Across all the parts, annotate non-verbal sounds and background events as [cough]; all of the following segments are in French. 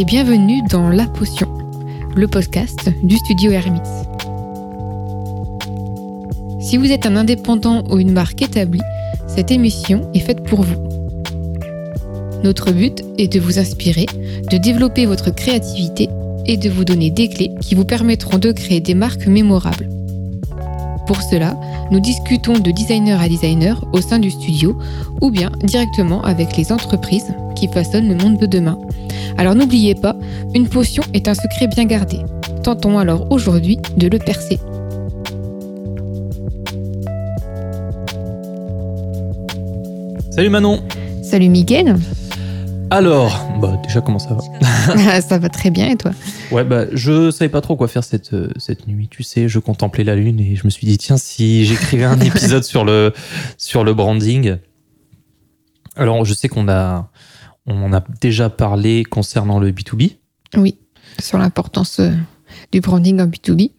et bienvenue dans La Potion, le podcast du studio Hermits. Si vous êtes un indépendant ou une marque établie, cette émission est faite pour vous. Notre but est de vous inspirer, de développer votre créativité et de vous donner des clés qui vous permettront de créer des marques mémorables. Pour cela, nous discutons de designer à designer au sein du studio ou bien directement avec les entreprises qui façonnent le monde de demain. Alors n'oubliez pas, une potion est un secret bien gardé. Tentons alors aujourd'hui de le percer. Salut Manon Salut Miguel Alors, bah déjà comment ça va [laughs] Ça va très bien et toi? Ouais bah je savais pas trop quoi faire cette, euh, cette nuit, tu sais, je contemplais la lune et je me suis dit tiens si j'écrivais un [laughs] épisode sur le, sur le branding. Alors je sais qu'on a, on en a déjà parlé concernant le B2B. Oui, sur l'importance euh, du branding en B2B.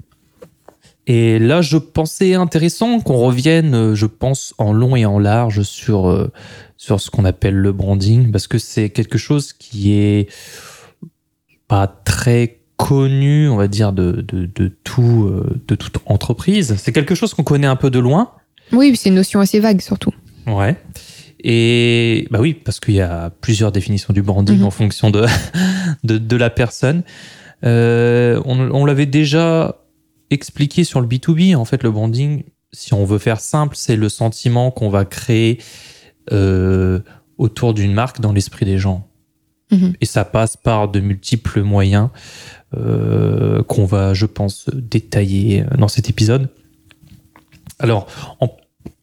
Et là, je pensais intéressant qu'on revienne, euh, je pense, en long et en large sur, euh, sur ce qu'on appelle le branding, parce que c'est quelque chose qui est pas très connu, on va dire, de, de, de tout, de toute entreprise. C'est quelque chose qu'on connaît un peu de loin. Oui, c'est une notion assez vague surtout. Ouais. Et bah oui, parce qu'il y a plusieurs définitions du branding Mhm. en fonction de, [laughs] de, de la personne. Euh, on on l'avait déjà expliqué sur le B2B. En fait, le branding, si on veut faire simple, c'est le sentiment qu'on va créer euh, autour d'une marque dans l'esprit des gens. Mhm. Et ça passe par de multiples moyens euh, qu'on va, je pense, détailler dans cet épisode. Alors, en-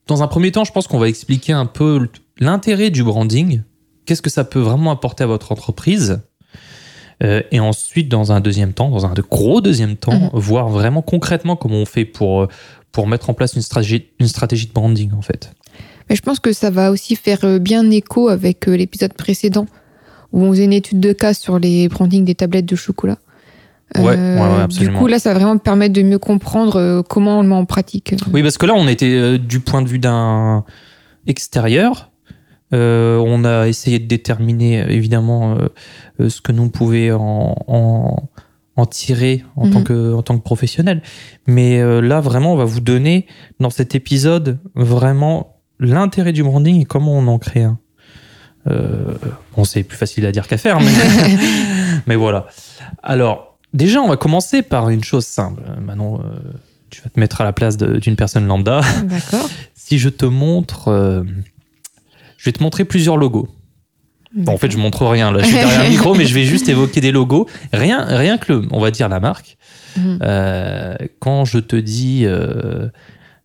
dans un premier temps, je pense qu'on va expliquer un peu l'intérêt du branding. Qu'est-ce que ça peut vraiment apporter à votre entreprise? Euh, Et ensuite, dans un deuxième temps, dans un gros deuxième temps, voir vraiment concrètement comment on fait pour, euh, pour mettre en place une stratégie, une stratégie de branding, en fait. Mais je pense que ça va aussi faire euh, bien écho avec euh, l'épisode précédent où on faisait une étude de cas sur les brandings des tablettes de chocolat. Euh, Ouais, ouais, ouais. Du coup, là, ça va vraiment me permettre de mieux comprendre euh, comment on le met en pratique. Oui, parce que là, on était euh, du point de vue d'un extérieur. Euh, on a essayé de déterminer évidemment euh, euh, ce que nous pouvions en, en, en tirer en, Mhm. tant que, en tant que professionnel. Mais euh, là, vraiment, on va vous donner dans cet épisode vraiment l'intérêt du branding et comment on en crée un. Euh, bon, c'est plus facile à dire qu'à faire, mais, [laughs] [laughs] mais voilà. Alors, déjà, on va commencer par une chose simple. Manon, euh, tu vas te mettre à la place d'une personne lambda. D'accord. [laughs] Si je te montre, euh, je vais te montrer plusieurs logos. Bon, en fait, je montre rien là. Je suis derrière le micro, mais je vais juste évoquer des logos. Rien, rien que le, on va dire la marque. Mhm. Euh, quand je te dis, euh,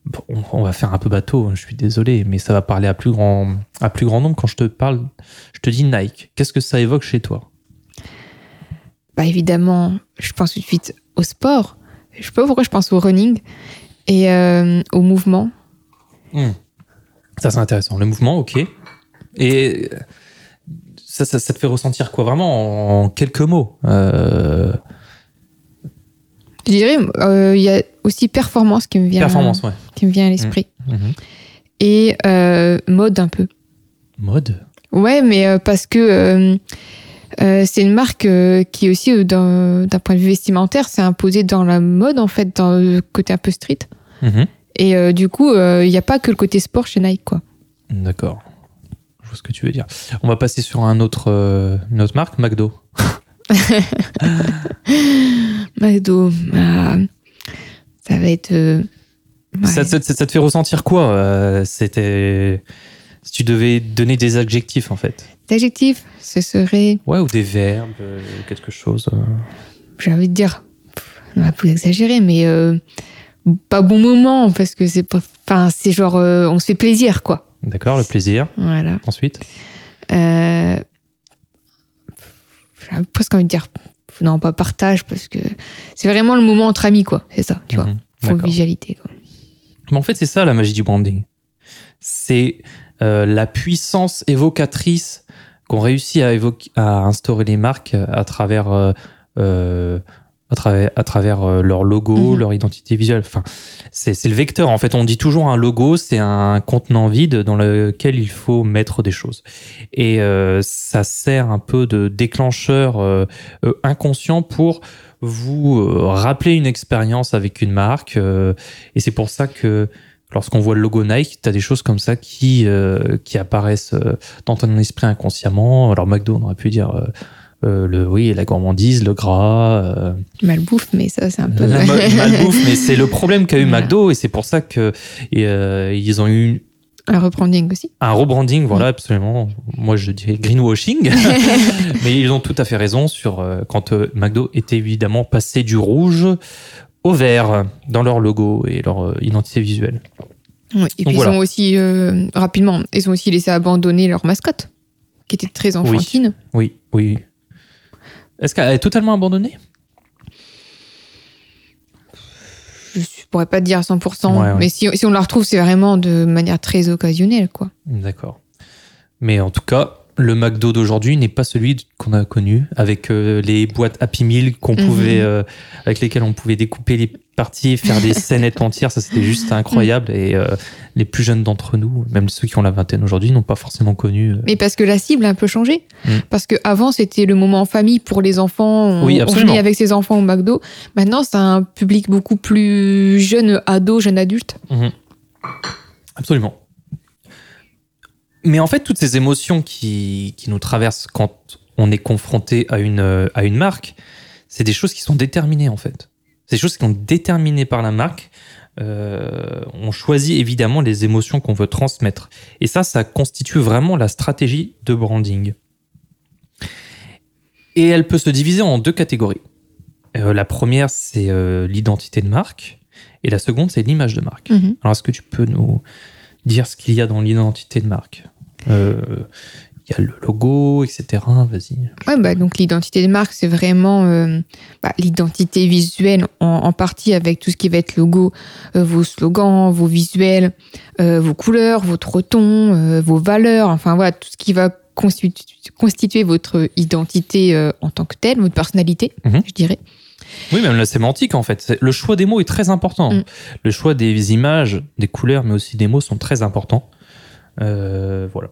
bon, on, va faire un peu bateau. hein, Je suis désolé, mais ça va parler à plus grand, à plus grand nombre. Quand je te parle, je te dis Nike. Qu'est-ce que ça évoque chez toi? Bah, évidemment, je pense tout de suite au sport. Je sais pas pourquoi je pense au running et euh, au mouvement. Ça, c'est intéressant. Le mouvement, ok. Et ça, ça, ça te fait ressentir quoi vraiment en, quelques mots Euh, Je dirais, euh, il y a aussi performance qui me vient, Performance, ouais. qui me vient à l'esprit. Mhm. Et euh, mode un peu. Mode? Ouais, mais parce que c'est une marque qui aussi, d'un point de vue vestimentaire, s'est imposée dans la mode, en fait, dans le côté un peu street. Mhm. Et du coup, il n'y a pas que le côté sport chez Nike, quoi. D'accord. Vois ce que tu veux dire. On va passer sur un autre, euh, une autre marque, McDo. [laughs] McDo, ah, ça va être... euh, ouais. Ça, ça- ça te fait ressentir quoi euh, C'était. Si tu devais donner des adjectifs, en fait? L'adjectif, ce serait, Ouais, ou des verbes, euh, quelque chose. j'ai envie de dire, on va plus exagérer, mais pas bon moment, parce que c'est pas... Enfin, c'est genre, on se fait plaisir, quoi. D'accord, le plaisir. Voilà. Ensuite Euh, J'ai presque envie de dire non pas partage parce que c'est vraiment le moment entre amis quoi c'est ça tu vois Mhm. visualité quoi. Mais en fait, c'est ça la magie du branding. C'est euh, la puissance évocatrice qu'ont réussi à, évoquer, à instaurer les marques à travers, euh, euh, à travers, à travers euh, leur logo, Mhm. leur identité visuelle. Enfin, c'est le vecteur. En fait, on dit toujours un logo, c'est un contenant vide dans lequel il faut mettre des choses. Et euh, ça sert un peu de déclencheur euh, inconscient pour vous rappeler une expérience avec une marque. euh, et c'est pour ça que lorsqu'on voit le logo Nike, tu as des choses comme ça qui, qui apparaissent dans ton esprit inconsciemment. Alors McDo, on aurait pu dire euh, euh, le, oui, la gourmandise, le gras, euh, Malbouffe, mais ça, c'est un peu. la ma- malbouffe, [laughs] mais c'est le problème qu'a eu Voilà. McDo et c'est pour ça que et, euh, ils ont eu un rebranding aussi. un rebranding, voilà, absolument. Moi, je dirais greenwashing, [laughs] mais ils ont tout à fait raison sur euh, quand euh, McDo était évidemment passé du rouge au vert dans leur logo et leur euh, identité visuelle. Et puis voilà. ils ont aussi, euh, rapidement, ils ont aussi laissé abandonner leur mascotte, qui était très enfantine. Oui, oui. Est-ce qu'elle est totalement abandonnée? Je ne pourrais pas te dire à 100%, Ouais, ouais. mais si, si on la retrouve, c'est vraiment de manière très occasionnelle, quoi. D'accord. Mais en tout cas, le McDo d'aujourd'hui n'est pas celui qu'on a connu avec euh, les boîtes Happy Meal qu'on Mhm. pouvait, euh, avec lesquelles on pouvait découper les parties, faire des [laughs] scénettes entières. Ça, c'était juste incroyable. Et euh, les plus jeunes d'entre nous, même ceux qui ont la vingtaine aujourd'hui, n'ont pas forcément connu. euh, Mais parce que la cible a un peu changé. Mm. Parce que avant c'était le moment en famille pour les enfants. On, Oui, on venait avec ses enfants au McDo. Maintenant, c'est un public beaucoup plus jeune, ado, jeune adulte. Mhm. Absolument. Mais en fait, toutes ces émotions qui, qui nous traversent quand on est confronté à une, euh, à une marque, c'est des choses qui sont déterminées en fait. C'est des choses qui sont déterminées par la marque. Euh, on choisit évidemment les émotions qu'on veut transmettre. Et ça, ça constitue vraiment la stratégie de branding. Et elle peut se diviser en deux catégories. Euh, la première, c'est euh, l'identité de marque. Et la seconde, c'est l'image de marque. Mhm. Alors, est-ce que tu peux nous dire ce qu'il y a dans l'identité de marque? Y a le logo, etc. Vas-y. Ouais, bah, donc l'identité de marque, c'est vraiment euh, bah, l'identité visuelle en, en partie avec tout ce qui va être logo, euh, vos slogans, vos visuels, euh, vos couleurs, votre ton, vos valeurs, enfin voilà, tout ce qui va constitu- constituer votre identité en tant que telle, votre personnalité, Mhm. je dirais. Oui, même la sémantique, en fait. Le choix des mots est très important. Mm. Le choix des images, des couleurs, mais aussi des mots sont très importants. Euh, voilà.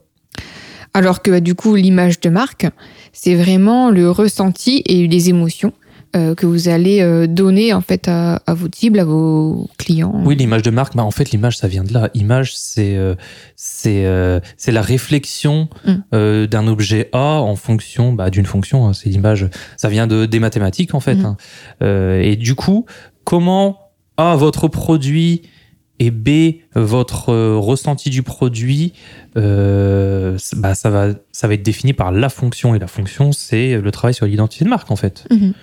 Alors que bah, du coup, l'image de marque, c'est vraiment le ressenti et les émotions euh, que vous allez euh, donner en fait à, à vos cibles, à vos clients. Oui, l'image de marque, bah, en fait, l'image, ça vient de là. Image, c'est euh, c'est c'est la réflexion Mm. euh, d'un objet A en fonction bah, d'une fonction. hein. C'est l'image, ça vient de, des mathématiques, en fait. Mm. hein. Et du coup, comment A, votre produit, et B, votre euh, ressenti du produit, euh, bah, ça, va, ça va être défini par la fonction. Et la fonction, c'est le travail sur l'identité de marque, en fait. Mhm.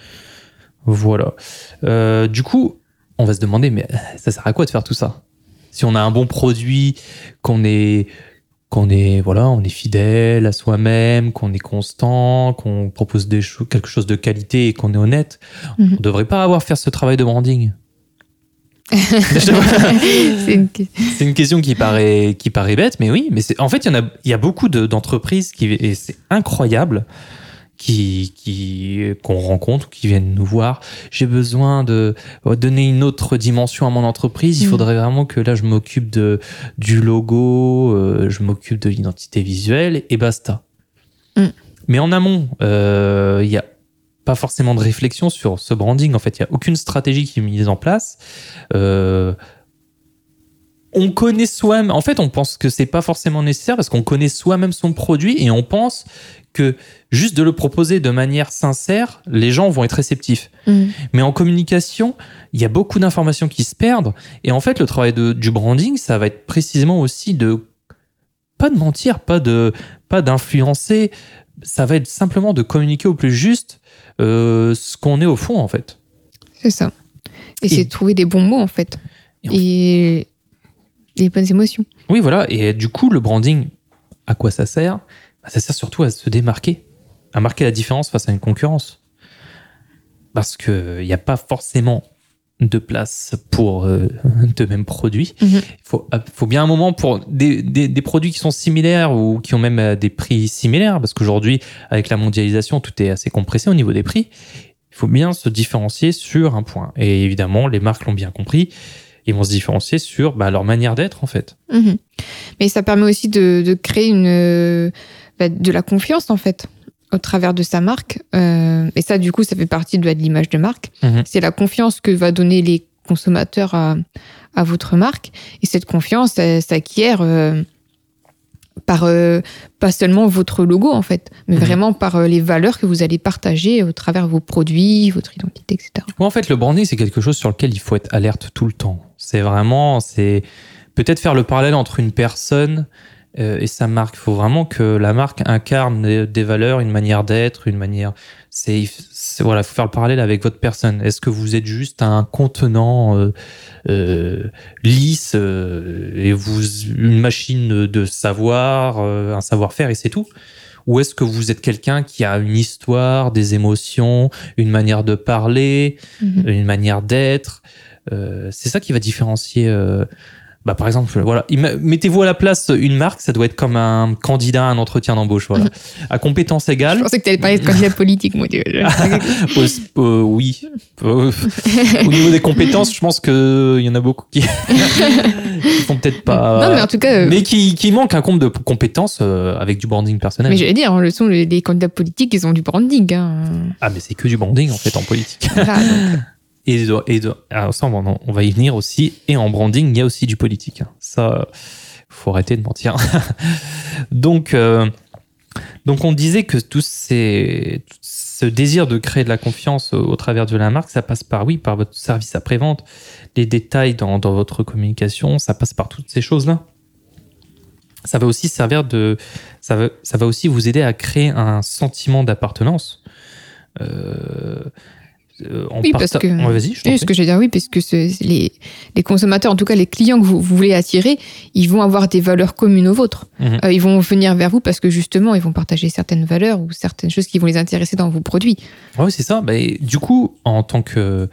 Voilà. Euh, du coup, on va se demander, mais ça sert à quoi de faire tout ça? Si on a un bon produit, qu'on est, qu'on est, voilà, on est fidèle à soi-même, qu'on est constant, qu'on propose des quelque chose de qualité et qu'on est honnête, Mhm. on devrait pas avoir à faire ce travail de branding. [laughs] c'est une... Question qui paraît, qui paraît bête, mais oui, mais en fait, il y en a, il y a beaucoup de- d'entreprises qui, et c'est incroyable, qui, qui, qu'on rencontre, qui viennent nous voir. J'ai besoin de euh, donner une autre dimension à mon entreprise. Il Mhm. faudrait vraiment que là, je m'occupe de, du logo, euh, je m'occupe de l'identité visuelle et basta. Mhm. Mais en amont, euh, il y a pas forcément de réflexion sur ce branding. En fait, il y a aucune stratégie qui est mise en place. Euh, on connaît soi-même. En fait, on pense que c'est pas forcément nécessaire parce qu'on connaît soi-même son produit et on pense que juste de le proposer de manière sincère, les gens vont être réceptifs. Mhm. Mais en communication, il y a beaucoup d'informations qui se perdent. Et en fait, le travail de- du branding, ça va être précisément aussi de pas de mentir, pas de pas d'influencer. Ça va être simplement de communiquer au plus juste euh, ce qu'on est au fond, en fait. C'est ça. Et, Et- c'est trouver des bons mots, en fait. Et Et, on- les bonnes émotions. Oui, voilà. Et du coup, le branding, à quoi ça sert? Bah, Ça sert surtout à se démarquer, à marquer la différence face à une concurrence. Parce qu'il n'y a pas forcément de place pour euh, de mêmes produits. Il Mhm. faut, faut bien un moment pour des, des, des produits qui sont similaires ou qui ont même euh, des prix similaires. Parce qu'aujourd'hui, avec la mondialisation, tout est assez compressé au niveau des prix. Il faut bien se différencier sur un point. Et évidemment, les marques l'ont bien compris. Ils vont se différencier sur bah, leur manière d'être, en fait. Mhm. Mais ça permet aussi de, de créer une, bah, de la confiance, en fait, au travers de sa marque. Euh, et ça, du coup, ça fait partie de l'image de marque. Mhm. C'est la confiance que va donner les consommateurs à, à votre marque. Et cette confiance, s'acquiert euh, par euh, pas seulement votre logo, en fait, mais Mhm. vraiment par les valeurs que vous allez partager au travers de vos produits, votre identité, etc. Ouais, en fait, le branding, c'est quelque chose sur lequel il faut être alerte tout le temps. C'est vraiment, c'est peut-être faire le parallèle entre une personne et sa marque. Il faut vraiment que la marque incarne des, valeurs, une manière d'être, une manière. C'est, voilà, faut faire le parallèle avec votre personne. Est-ce que vous êtes juste un contenant euh, euh, lisse euh, et vous une machine de savoir, euh, un savoir-faire et c'est tout? Ou est-ce que vous êtes quelqu'un qui a une histoire, des émotions, une manière de parler, Mhm. une manière d'être? Euh, c'est ça qui va différencier. Bah, par exemple, voilà, mettez-vous à la place une marque, ça doit être comme un candidat à un entretien d'embauche. Voilà. [laughs] À compétences Je égales, pensais que tu allais parler de candidat politique, euh, [laughs] euh, oui. Euh, au niveau des compétences, je pense qu'il y en a beaucoup qui, [laughs] qui font peut-être pas. non, mais en tout cas, euh, mais qui, qui manquent un compte de compétences euh, avec du branding personnel. mais j'allais dire, le sont les, les candidats politiques, ils ont du branding. Hein. Ah, mais c'est que du branding en fait en politique. Voilà, donc, Et, de- on, va- y venir aussi. Et en branding, il y a aussi du politique. Ça, faut arrêter de mentir. [laughs] donc, euh, donc, on disait que tout, ce désir de créer de la confiance au, travers de la marque, ça passe par, oui, par votre service après-vente, les détails dans, dans votre communication, ça passe par toutes ces choses-là. Ça va aussi servir de, ça va, ça va aussi vous aider à créer un sentiment d'appartenance. Euh, euh, en Oui, parce que- Ouais, vas-y, je Oui, ce que j'ai dire, oui, parce que ce- les, les consommateurs, en tout cas les clients que vous, vous voulez attirer, ils vont avoir des valeurs communes aux vôtres. Mhm. Euh, ils vont venir vers vous parce que justement, ils vont partager certaines valeurs ou certaines choses qui vont les intéresser dans vos produits. Ouais, c'est ça. Bah, du coup, en tant que,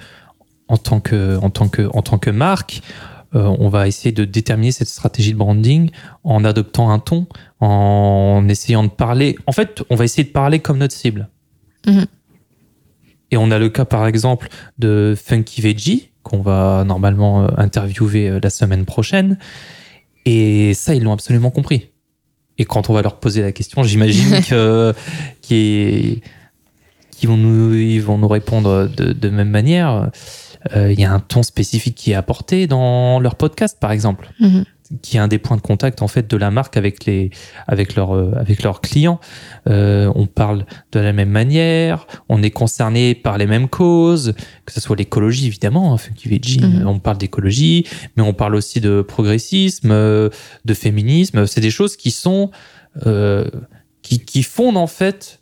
en tant que, en tant que, en tant que marque, euh, on va essayer de déterminer cette stratégie de branding en adoptant un ton, en essayant de parler. En fait, on va essayer de parler comme notre cible. Mhm. Et on a le cas, par exemple, de Funky Veggie, qu'on va normalement euh, interviewer euh, la semaine prochaine. Et ça, ils l'ont absolument compris. Et quand on va leur poser la question, j'imagine [laughs] que qu'ils qui vont nous, ils vont nous répondre de, de même manière. Euh, Il y a un ton spécifique qui est apporté dans leur podcast, par exemple, Mhm. Qui est un des points de contact en fait de la marque avec les, avec leurs, euh, avec leurs clients. Euh, on parle de la même manière, on est concerné par les mêmes causes, que ce soit l'écologie évidemment. Hein, Funky Veggie, Mhm. euh, on parle d'écologie, mais on parle aussi de progressisme, euh, de féminisme. C'est des choses qui sont qui, qui fondent en fait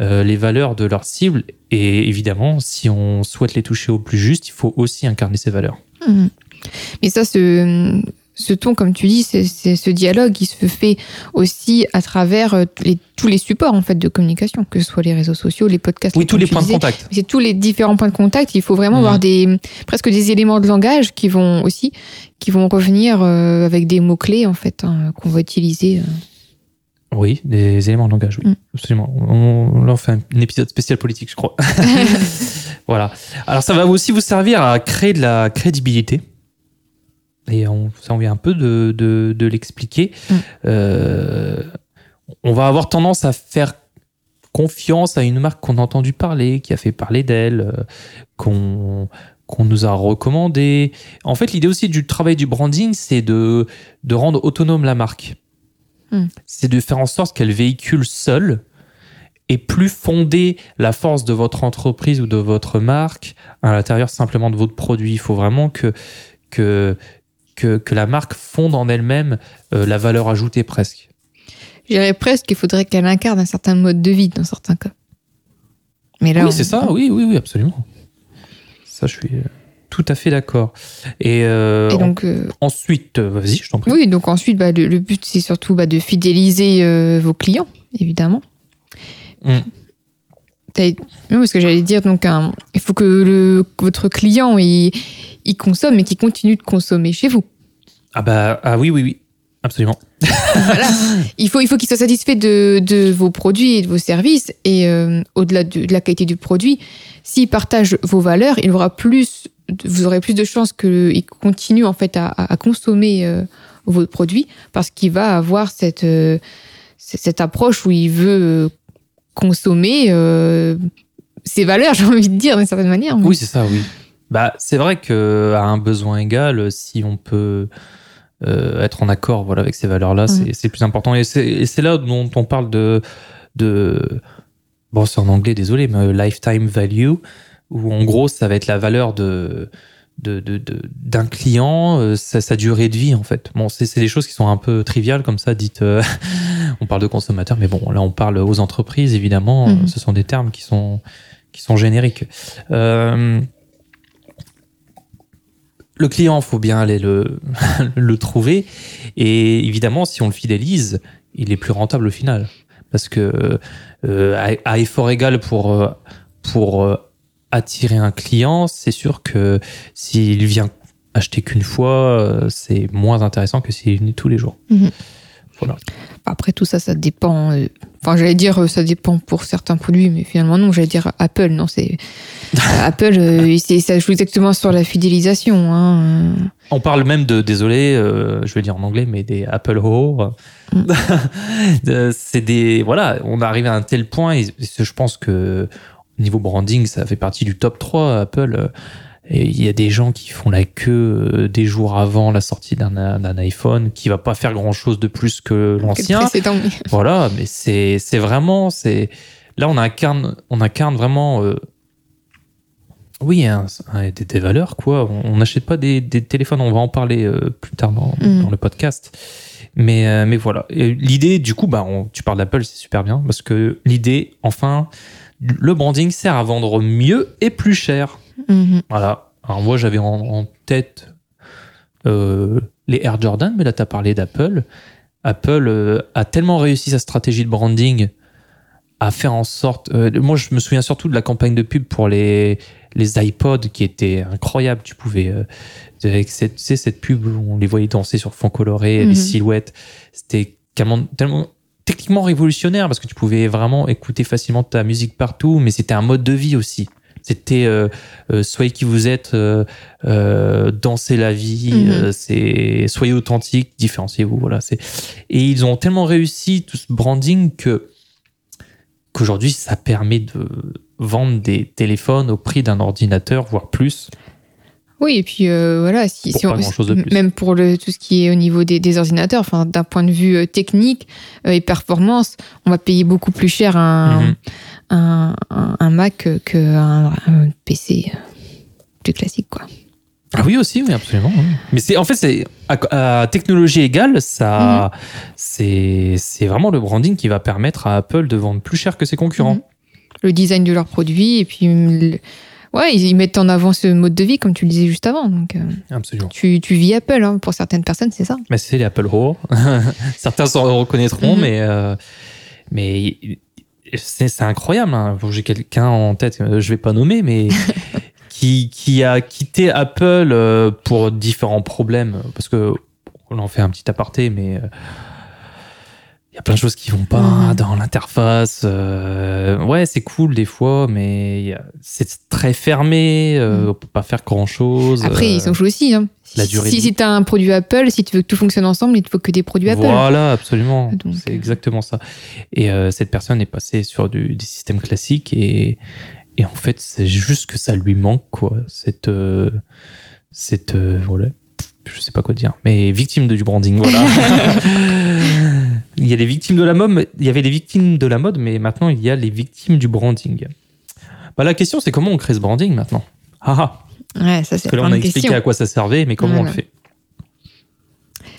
les valeurs de leur cible. Et évidemment, si on souhaite les toucher au plus juste, il faut aussi incarner ces valeurs. Mhm. Mais ça, ce, ce ton, comme tu dis, c'est ce dialogue qui se fait aussi à travers euh, les- tous les supports en fait de communication, que ce soit les réseaux sociaux, les podcasts. Oui, tous les points de contact. C'est tous les différents points de contact. Il faut vraiment Mhm. avoir des presque des éléments de langage qui vont aussi qui vont revenir euh, avec des mots clés en fait hein, qu'on va utiliser. euh. Oui, des éléments de langage, oui, Mm. absolument. On, on fait un, un épisode spécial politique, je crois. [laughs] [laughs] voilà. Alors, ça va aussi vous servir à créer de la crédibilité. Et on, ça, on vient un peu de, de, de l'expliquer. Mm. Euh, on va avoir tendance à faire confiance à une marque qu'on a entendu parler, qui a fait parler d'elle, euh, qu'on qu'on nous a recommandé. En fait, l'idée aussi du travail du branding, c'est de, de rendre autonome la marque. Mm. C'est de faire en sorte qu'elle véhicule seule et plus fonder la force de votre entreprise ou de votre marque à l'intérieur simplement de votre produit. Il faut vraiment que, que, que, que la marque fonde en elle-même euh, la valeur ajoutée presque. Je dirais presque qu'il faudrait qu'elle incarne un certain mode de vie dans certains cas. Mais là, oui, c'est ça, oui, oui, oui, absolument. Ça, je suis euh, tout à fait d'accord. Et, euh, Et donc, euh, ensuite, vas-y, je t'en prie. oui, donc ensuite, bah, le, le but, c'est surtout bah, de fidéliser euh, vos clients, évidemment. Mm. Non, parce que j'allais dire, donc, un- il faut que, le, que votre client il, il consomme et qu'il continue de consommer chez vous. Ah bah ah oui oui oui. Absolument. [laughs] voilà. Il faut, il faut qu'il soit satisfait de, de, vos produits et de vos services. Et euh, au-delà de, de, la qualité du produit, s'il partage vos valeurs, il aura plus, vous aurez plus de chances qu'il continue en fait à, à consommer euh, vos produits parce qu'il va avoir cette, euh, cette approche où il veut consommer ses valeurs, [laughs] j'ai envie de dire d'une certaine manière. Oui, c'est ça, oui. Bah, c'est vrai qu'à un besoin égal, si on peut euh, être en accord voilà, avec ces valeurs-là, Mhm. c'est plus important. Et c'est et c'est là dont on parle de. de bon, c'est en anglais, désolé, mais lifetime value, où en gros, ça va être la valeur de de- de- de- d'un client, euh, sa, sa durée de vie en fait. Bon, c'est c'est des choses qui sont un peu triviales comme ça, dites. euh, [laughs] on parle de consommateurs, mais bon, là on parle aux entreprises évidemment. Mhm. Ce sont des termes qui sont qui sont génériques. Euh, le client, faut bien aller le, [laughs] le trouver. Et évidemment, si on le fidélise, il est plus rentable au final. Parce que euh, à, à effort égal pour, euh, pour euh, attirer un client, c'est sûr que s'il vient acheter qu'une fois, c'est moins intéressant que s'il vient tous les jours. Mhm. Voilà. Après, tout ça, ça dépend. Enfin, j'allais dire, euh, ça dépend pour certains produits, mais finalement, non, j'allais dire Apple. Non, c'est. [laughs] Apple, euh, ça joue exactement sur la fidélisation. Hein. euh. On parle même de, désolé, euh, je vais dire en anglais, mais des Apple Ho. Mm. [laughs] C'est des, voilà, on arrive à un tel point, et je pense que au niveau branding, ça fait partie du top 3 Apple. euh, il y a des gens qui font la queue euh, des jours avant la sortie d'un iPhone, qui va pas faire grand chose de plus que l'ancien. [laughs] Voilà, mais c'est c'est vraiment c'est là on incarne on incarne vraiment euh, oui un- un- des, des valeurs quoi. On n'achète pas des, des téléphones. On va en parler euh, plus tard dans, Mm. dans le podcast. Mais euh, mais voilà. L'idée du coup bah on- tu parles d'Apple c'est super bien parce que l'idée enfin le branding sert à vendre mieux et plus cher. Mhm. Voilà. Alors moi, j'avais en, en tête euh, les Air Jordan, mais là, tu as parlé d'Apple. Apple euh, a tellement réussi sa stratégie de branding à faire en sorte... euh, moi, je me souviens surtout de la campagne de pub pour les, les iPods qui était incroyable. Tu pouvais... avec cette, tu sais, cette pub où on les voyait danser sur fond coloré, Mhm. les silhouettes. C'était tellement, tellement techniquement révolutionnaire parce que tu pouvais vraiment écouter facilement ta musique partout, mais c'était un mode de vie aussi. C'était euh, euh, soyez qui vous êtes, euh, dansez la vie, Mhm. c'est soyez authentique, différenciez-vous. Voilà. C'est et ils ont tellement réussi tout ce branding que qu'aujourd'hui ça permet de vendre des téléphones au prix d'un ordinateur, voire plus. Oui, et puis euh, voilà, si, même pour le, tout ce qui est au niveau des, des ordinateurs, enfin, d'un point de vue technique et performance, on va payer beaucoup plus cher un, Mhm. Un, un, un Mac qu'un un PC euh, plus classique, quoi. Ah oui aussi, oui absolument. oui. Mais c'est en fait c'est à, à technologie égale, ça c'est c'est vraiment le branding qui va permettre à Apple de vendre plus cher que ses concurrents. Mhm. Le design de leurs produits, et puis, le- ouais, ils, ils mettent en avant ce mode de vie, comme tu le disais juste avant. Donc, euh, Absolument. tu, tu vis Apple, hein, pour certaines personnes, c'est ça. Mais c'est les Apple Ho. [laughs] Certains s'en reconnaîtront, Mhm. mais euh, mais c'est incroyable. Hein. J'ai quelqu'un en tête, euh, je vais pas nommer, mais [laughs] qui qui a quitté Apple euh, pour différents problèmes, parce que on en fait un petit aparté, mais euh, y a plein de choses qui vont pas dans l'interface. euh, ouais, c'est cool des fois, mais c'est très fermé. euh, Mhm. On peut pas faire grand chose. Après, ils s'en jouent aussi. Hein. la Si- durée si si tu as un produit Apple, si tu veux que tout fonctionne ensemble, il te faut que des produits Apple. Voilà, absolument. C'est euh, exactement ça. Et euh, cette personne est passée sur du, des systèmes classiques et, et en fait, c'est juste que ça lui manque, quoi. Cette. euh, cette euh, voilà. Je sais pas quoi dire. Mais victime de, du branding, voilà. [laughs] il y a les victimes de la mode, il y avait les victimes de la mode, mais maintenant il y a les victimes du branding. Bah, la question, c'est comment on crée ce branding maintenant? Ah ah. Ouais, ça c'est Parce que là, on a expliqué question. à quoi ça servait, mais comment on le fait?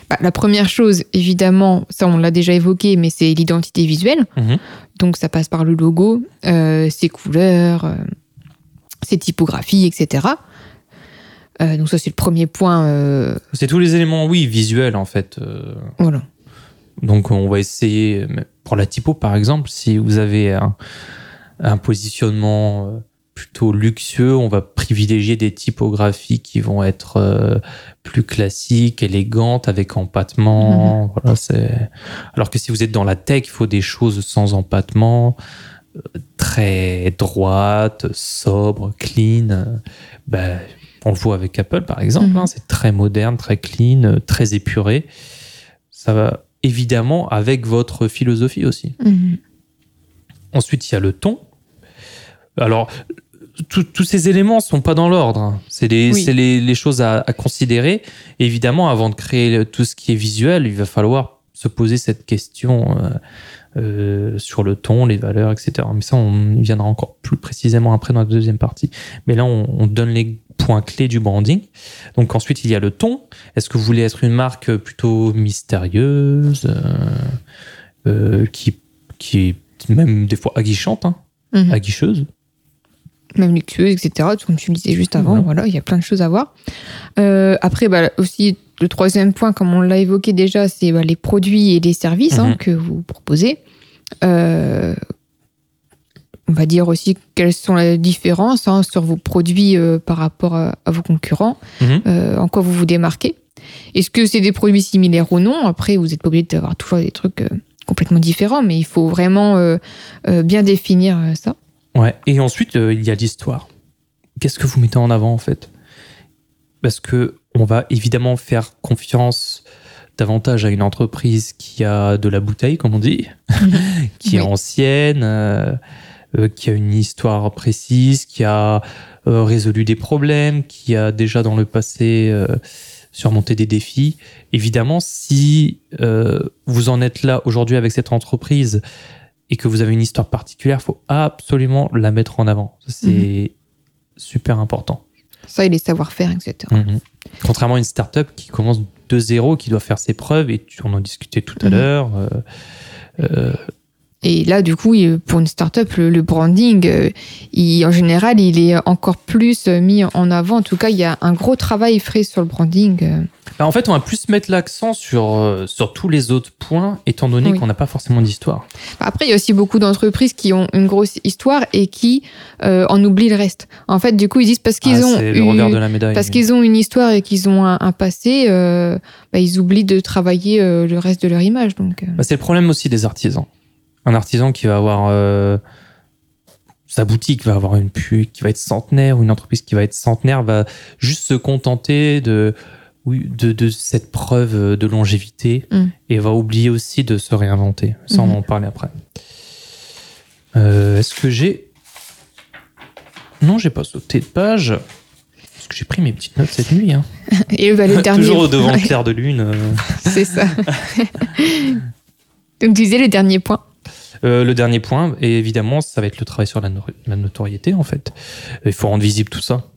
Bah, la première chose, évidemment, ça on l'a déjà évoqué, mais c'est l'identité visuelle. Mhm. Donc ça passe par le logo, euh, ses couleurs, euh, ses typographies, etc. Euh, donc ça c'est le premier point. euh, C'est tous les éléments, oui, visuels en fait. euh, voilà. Donc on va essayer, pour la typo par exemple, si vous avez un, un positionnement plutôt luxueux, on va privilégier des typographies qui vont être euh, plus classiques, élégantes, avec empattement. Mhm. Voilà, c'est. Alors que si vous êtes dans la tech, il faut des choses sans empattement, euh, très droites, sobres, clean. Euh, ben, on le voit avec Apple, par exemple. Mhm. hein, c'est très moderne, très clean, euh, très épuré. Ça va évidemment avec votre philosophie aussi. Mhm. Ensuite, il y a le ton. Alors, tout- tous ces éléments sont pas dans l'ordre. hein. C'est les, Oui. c'est les, les choses à, à considérer. Évidemment, avant de créer tout ce qui est visuel, il va falloir se poser cette question euh, euh, sur le ton, les valeurs, etc. Mais ça, on y viendra encore plus précisément après dans la deuxième partie. Mais là, on, on donne les points clés du branding. Donc ensuite, il y a le ton. Est-ce que vous voulez être une marque plutôt mystérieuse, euh, euh, qui, qui est même des fois aguichante, hein, Mhm. aguicheuse? Même luxueux, etc. Comme tu le disais juste avant, voilà, il y a plein de choses à voir. Euh, après, bah, aussi, le troisième point, comme on l'a évoqué déjà, c'est bah, les produits et les services hein, Mhm. que vous proposez. On va dire aussi quelles sont les différences hein, sur vos produits euh, par rapport à, à vos concurrents, Mhm. euh, en quoi vous vous démarquez? Est-ce que c'est des produits similaires ou non? Après, vous n'êtes pas obligé d'avoir toujours des trucs euh, complètement différents, mais il faut vraiment bien définir ça. Ouais. Et ensuite, il y a l'histoire. Qu'est-ce que vous mettez en avant en fait? Parce que on va évidemment faire confiance davantage à une entreprise qui a de la bouteille, comme on dit, [laughs] qui est ancienne, qui a une histoire précise, qui a euh, résolu des problèmes, qui a déjà dans le passé euh, surmonté des défis. Évidemment, si euh, vous en êtes là aujourd'hui avec cette entreprise et que vous avez une histoire particulière, il faut absolument la mettre en avant. C'est super important. Ça et les savoir-faire, etc. Mhm. Contrairement à une startup qui commence de zéro, qui doit faire ses preuves, et on en discutait tout à Mhm. l'heure. euh, euh, Et là, du coup, pour une startup, le, le branding, euh, il- en général, il est encore plus euh, mis en avant. En tout cas, il y a un gros travail fait sur le branding. euh. bah, en fait, on va plus mettre l'accent sur, sur tous les autres points, étant donné Oui. qu'on n'a pas forcément d'histoire. Après, il y a aussi beaucoup d'entreprises qui ont une grosse histoire et qui euh, en oublient le reste. En fait, du coup, ils disent parce qu'ils Ah, ont c'est eu- le revers de la médaille. parce qu'ils ont une histoire et qu'ils ont un, un passé, euh, bah, ils oublient de travailler euh, le reste de leur image. Donc. Bah, c'est le problème aussi des artisans. Un artisan qui va avoir euh, sa boutique va avoir une pu qui va être centenaire ou une entreprise qui va être centenaire va juste se contenter de de, de cette preuve de longévité Mm. et va oublier aussi de se réinventer. Ça, on Mhm. va en parler après. Euh, Est-ce que j'ai? Non, j'ai pas sauté de page parce que j'ai pris mes petites notes cette nuit. Hein. [laughs] et bah, le [laughs] dernier, Toujours devant le Ouais, clair de lune. euh. [laughs] c'est ça. donc, tu disais le dernier point. Euh, le dernier point, et évidemment, ça va être le travail sur la, no- la notoriété, en fait. Il faut rendre visible tout ça.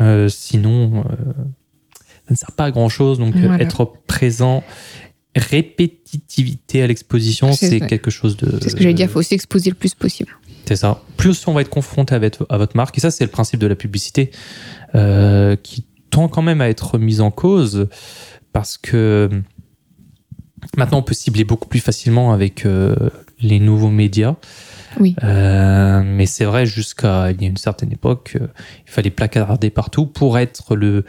Euh, sinon, euh, ça ne sert pas à grand-chose. Donc, Voilà. être présent, répétitivité à l'exposition, C'est quelque chose de... C'est ce que j'allais dire, il faut s'exposer le plus possible. C'est ça. Plus on va être confronté avec, à votre marque, et ça, c'est le principe de la publicité, euh, qui tend quand même à être mise en cause, parce que maintenant, on peut cibler beaucoup plus facilement avec euh, les nouveaux médias. Oui. Euh, mais c'est vrai, jusqu'à il y a une certaine époque, euh, il fallait placarder partout pour être le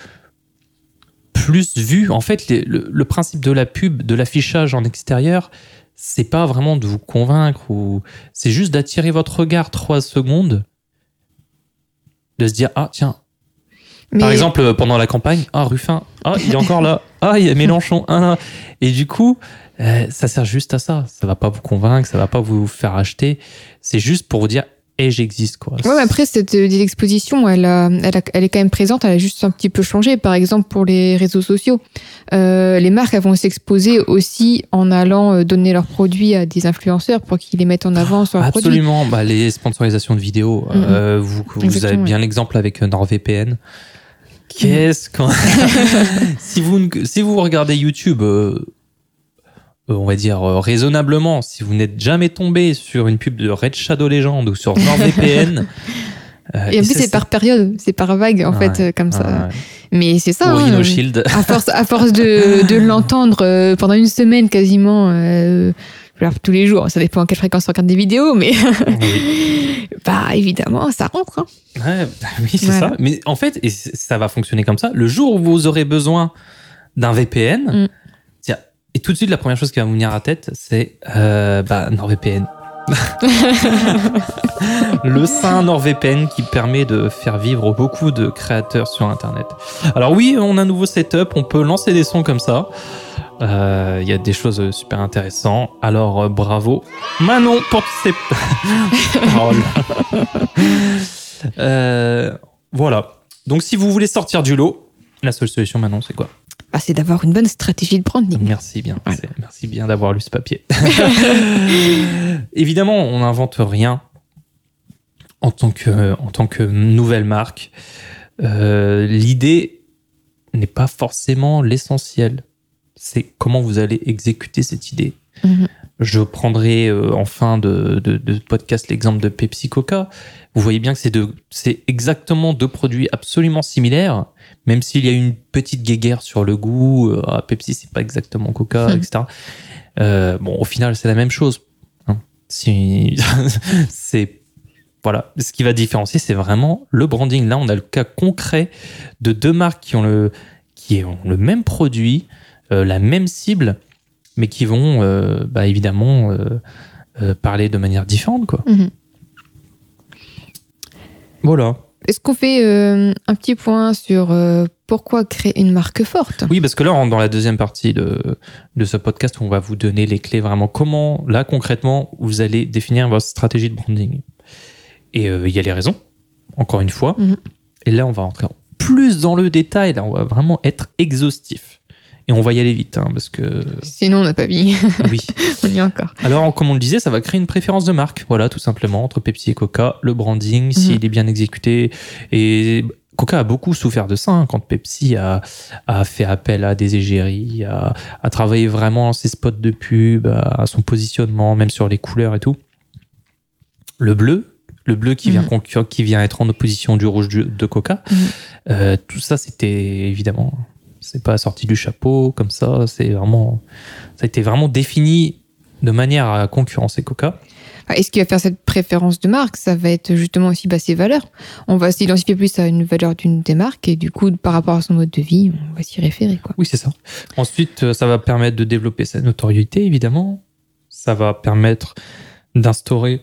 plus vu. En fait, les- le, le principe de la pub, de l'affichage en extérieur, c'est pas vraiment de vous convaincre ou c'est juste d'attirer votre regard trois secondes, de se dire ah tiens. Par exemple, pendant la campagne, ah Ruffin, ah il est encore là, ah il y a Mélenchon, ah, et du coup, ça sert juste à ça. Ça va pas vous convaincre, ça va pas vous faire acheter. C'est juste pour vous dire, et j'existe quoi. Ouais, mais après, cette euh, exposition, elle, a- elle, a- elle est quand même présente, elle a juste un petit peu changé. Par exemple, pour les réseaux sociaux, euh, les marques elles vont s'exposer aussi en allant euh, donner leurs produits à des influenceurs pour qu'ils les mettent en avant sur leurs produits. Absolument, bah, les sponsorisations de vidéos. Mhm. euh, vous vous avez bien l'exemple avec euh, NordVPN. Qu'est-ce qu'on. [laughs] si, vous, si vous regardez YouTube, euh, on va dire euh, raisonnablement, si vous n'êtes jamais tombé sur une pub de Red Shadow Legend ou sur NordVPN. [laughs] euh, Et en plus, c'est par période, c'est par vague, en fait, euh, comme ça. ouais. Mais c'est ça. Ou hein, euh, Shield. à force, à force de, de [laughs] l'entendre euh, pendant une semaine quasiment, euh, Alors, tous les jours, ça dépend à quelle fréquence on regarde des vidéos, mais Oui, [laughs] bah évidemment, ça rentre. hein. Ouais, bah oui c'est Voilà. ça. Mais en fait, et ça va fonctionner comme ça. Le jour où vous aurez besoin d'un VPN, Mm. Et tout de suite, la première chose qui va vous venir à la tête, c'est euh, bah, NordVPN. [laughs] le saint NordVPN qui permet de faire vivre beaucoup de créateurs sur Internet. Alors oui, on a un nouveau setup, on peut lancer des sons comme ça. Euh, Il y a des choses super intéressantes. Alors euh, bravo Manon pour ces [laughs] paroles. Euh, voilà. Donc si vous voulez sortir du lot, la seule solution Manon, c'est quoi? Bah, c'est d'avoir une bonne stratégie de branding. Merci bien. Voilà. Merci bien d'avoir lu ce papier. [laughs] Évidemment, on n'invente rien en tant que, en tant que nouvelle marque. Euh, L'idée n'est pas forcément l'essentiel. C'est comment vous allez exécuter cette idée. Mhm. Je prendrai euh, en fin de, de, de podcast l'exemple de Pepsi Coca. Vous voyez bien que c'est de- c'est exactement deux produits absolument similaires, même s'il y a une petite guéguerre sur le goût. euh, ah, Pepsi, c'est pas exactement Coca, Hmm. etc. Euh, bon, au final, c'est la même chose. hein. Si, [laughs] c'est voilà, ce qui va différencier, c'est vraiment le branding. Là, on a le cas concret de deux marques qui ont le qui ont le même produit, euh, la même cible, mais qui vont euh, bah, évidemment euh, euh, parler de manière différente, quoi. Mhm. Voilà. Est-ce qu'on fait un petit point sur pourquoi créer une marque forte? Oui, parce que là, on rentre dans la deuxième partie de, de ce podcast où on va vous donner les clés vraiment comment, là, concrètement, vous allez définir votre stratégie de branding? Et il y a les raisons, encore une fois. Mhm. Et là, on va rentrer plus dans le détail. Là, on va vraiment être exhaustif. Et on va y aller vite, hein, parce que Sinon, on n'a pas mis. oui. [laughs] on y est encore. Alors, comme on le disait, ça va créer une préférence de marque. Voilà, tout simplement, entre Pepsi et Coca. Le branding, s'il est bien exécuté. Et Coca a beaucoup souffert de ça hein, quand Pepsi a, a fait appel à des égéries, a, a travaillé vraiment ses spots de pub, à, son positionnement, même sur les couleurs et tout. Le bleu, le bleu qui vient, Mhm. concur- qui vient être en opposition du rouge de Coca, Mhm. euh, tout ça, c'était évidemment, c'est pas sorti du chapeau comme ça, c'est vraiment, ça a été vraiment défini de manière à concurrencer Coca. Enfin, Et ce qui va faire cette préférence de marque, ça va être justement aussi bah, ses valeurs. On va s'identifier plus à une valeur d'une des marques et du coup, par rapport à son mode de vie, on va s'y référer. Quoi. Oui, c'est ça. Ensuite, euh, ça va permettre de développer sa notoriété, évidemment. Ça va permettre d'instaurer.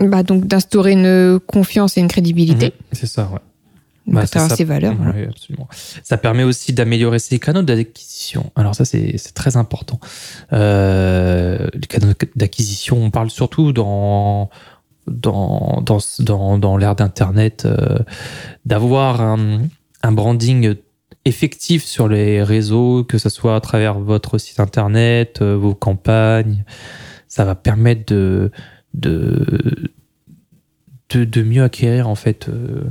Bah, donc d'instaurer une confiance et une crédibilité. Mhm, C'est ça, ouais. Bah, ça. ses valeurs. voilà. Oui, absolument. Ça permet aussi d'améliorer ses canaux d'acquisition. Alors ça, c'est très important. Euh, les canaux d'acquisition, on parle surtout dans dans dans dans, dans l'ère d'internet euh, d'avoir un, un branding effectif sur les réseaux, que ce soit à travers votre site internet, euh, vos campagnes. Ça va permettre de de de, de mieux acquérir en fait. euh,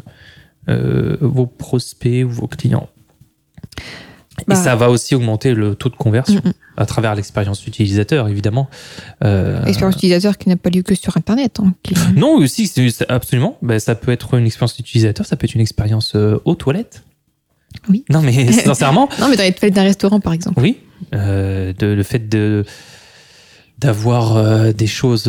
euh, vos prospects ou vos clients. Bah. Et ça va aussi augmenter le taux de conversion Mhm. à travers l'expérience utilisateur, évidemment. Euh, Expérience utilisateur qui n'a pas lieu que sur Internet. hein, qui- non, aussi, absolument. Ben, ça peut être une expérience utilisateur, ça peut être une expérience euh, aux toilettes. Oui. Non, mais [laughs] sincèrement, Non, mais dans les toilettes d'un restaurant, par exemple. oui. Euh, de, le fait de d'avoir des choses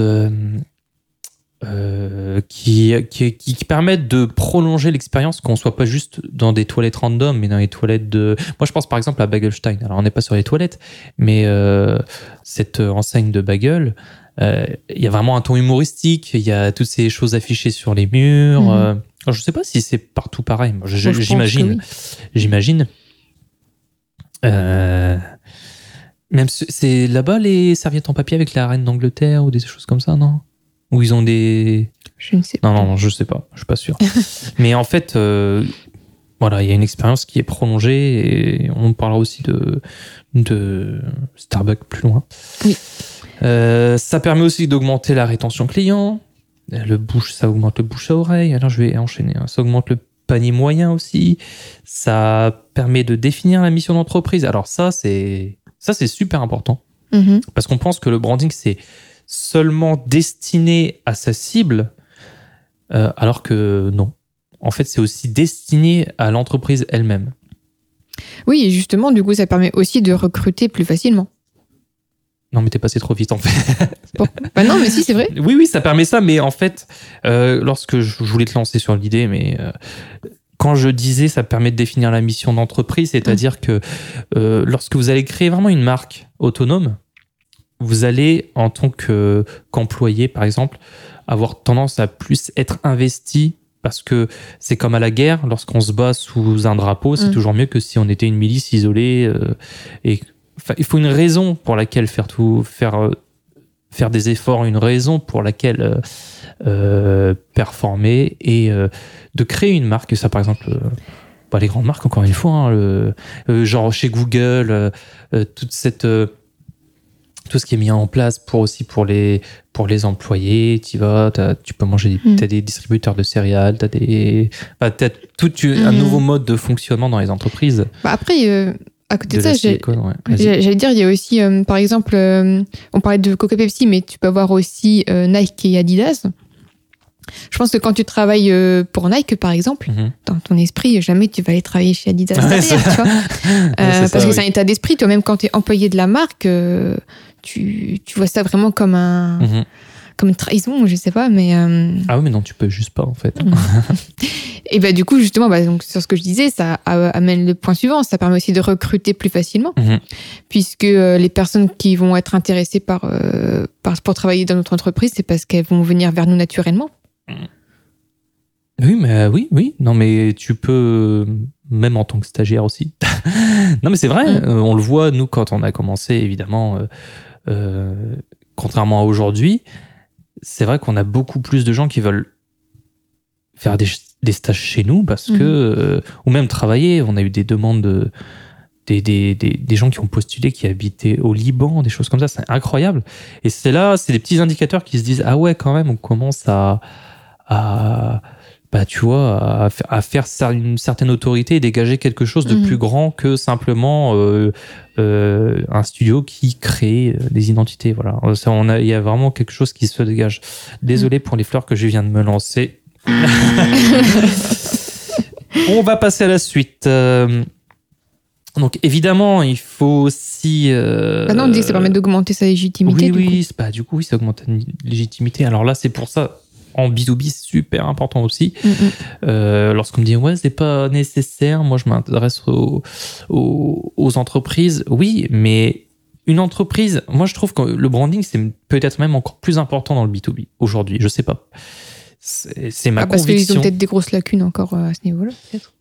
euh, euh, qui, qui, qui, qui permettent de prolonger l'expérience, qu'on soit pas juste dans des toilettes random, mais dans les toilettes de. Moi, je pense par exemple à Bagelstein. Alors, on n'est pas sur les toilettes, mais euh, cette enseigne de Bagel, euh, il y a vraiment un ton humoristique. Il y a toutes ces choses affichées sur les murs. Euh, alors, je sais pas si c'est partout pareil. J'imagine. J'imagine. Euh, même ce- c'est là-bas les serviettes en papier avec la reine d'Angleterre ou des choses comme ça, non? Où ils ont des. Je ne sais Non, pas. non, je sais pas, je suis pas sûr. [laughs] Mais en fait, euh, voilà, il y a une expérience qui est prolongée et on parlera aussi de, de Starbucks plus loin. Oui. Euh, ça permet aussi d'augmenter la rétention client. Le bouche, ça augmente le bouche à oreille. Alors je vais enchaîner. hein. Ça augmente le panier moyen aussi. Ça permet de définir la mission d'entreprise. Alors ça, c'est ça, c'est super important Mhm. parce qu'on pense que le branding c'est seulement destiné à sa cible, euh, alors que non. En fait, c'est aussi destiné à l'entreprise elle-même. Oui, et justement, du coup, ça permet aussi de recruter plus facilement. Non, mais t'es passé trop vite en fait. [laughs] Bah non, mais si, c'est vrai. Oui, oui, ça permet ça, mais en fait, euh, lorsque je voulais te lancer sur l'idée, mais euh, quand je disais ça permet de définir la mission d'entreprise, c'est-à-dire que euh, lorsque vous allez créer vraiment une marque autonome, vous allez, en tant que- qu'employé, par exemple, avoir tendance à plus être investi parce que c'est comme à la guerre, lorsqu'on se bat sous un drapeau, c'est Mm. toujours mieux que si on était une milice isolée. euh, et il faut une raison pour laquelle faire tout, faire euh, faire des efforts, une raison pour laquelle euh, performer et de créer une marque. Ça, par exemple, bah, les grandes marques, encore une fois, hein, le- genre chez Google, toute cette tout ce qui est mis en place pour aussi pour les pour les employés, tu vas, tu peux manger, des- Mm. t'as des distributeurs de céréales, t'as des, bah, t'as tout un Mhm. nouveau mode de fonctionnement dans les entreprises. Bah après, euh, à côté De de, ça, silicone, ouais. J'allais dire, il y a aussi, euh, par exemple, euh, on parlait de Coca-Pepsi, mais tu peux avoir aussi euh, Nike et Adidas. Je pense que quand tu travailles euh, pour Nike, par exemple, Mhm. dans ton esprit, jamais tu vas aller travailler chez Adidas Ouais, derrière, tu vois. [laughs] Euh, c'est parce ça, que oui. c'est un état d'esprit. Toi, même quand tu es employé de la marque, euh, tu, tu vois ça vraiment comme, un, Mhm. comme une trahison, je sais pas. Mais, euh, Ah oui, mais non, tu peux juste pas en fait. [laughs] et bah, du coup, justement, bah, donc, sur ce que je disais, ça amène le point suivant. Ça permet aussi de recruter plus facilement, Mhm. puisque euh, les personnes qui vont être intéressées par, euh, par, pour travailler dans notre entreprise, c'est parce qu'elles vont venir vers nous naturellement. Oui, mais oui, oui. Non, mais tu peux, même en tant que stagiaire aussi. [laughs] non, mais c'est vrai, Mm. on le voit, nous, quand on a commencé, évidemment, euh, contrairement à aujourd'hui, c'est vrai qu'on a beaucoup plus de gens qui veulent faire des, des stages chez nous parce Mhm. que, euh, ou même travailler. On a eu des demandes de. Des, des, des, des gens qui ont postulé, qui habitaient au Liban, des choses comme ça, c'est incroyable. Et c'est là, c'est des petits indicateurs qui se disent Ah ouais, quand même, on commence à, à bah, tu vois, à, fa- à faire une certaine autorité et dégager quelque chose de Mhm. plus grand que simplement euh, euh, un studio qui crée euh, des identités. Voilà, on a, il y a vraiment quelque chose qui se dégage. Désolé pour les fleurs que je viens de me lancer. [laughs] on va passer à la suite. Euh, donc évidemment, il faut aussi. euh, Maintenant, on dit que ça permet d'augmenter sa légitimité. oui, du oui, c'est- bah, du coup, oui, ça augmente la légitimité. Alors là, c'est pour ça, en B2B, c'est super important aussi. Mm, mm. Euh, Lorsqu'on me dit, ouais, c'est pas nécessaire, moi, je m'intéresse aux, aux, aux entreprises. Oui, mais une entreprise, moi, je trouve que le branding, c'est peut-être même encore plus important dans le B2B aujourd'hui. Je sais pas. C'est ma Ah, parce qu'ils ont peut-être des grosses lacunes encore euh, à ce niveau-là, peut-être.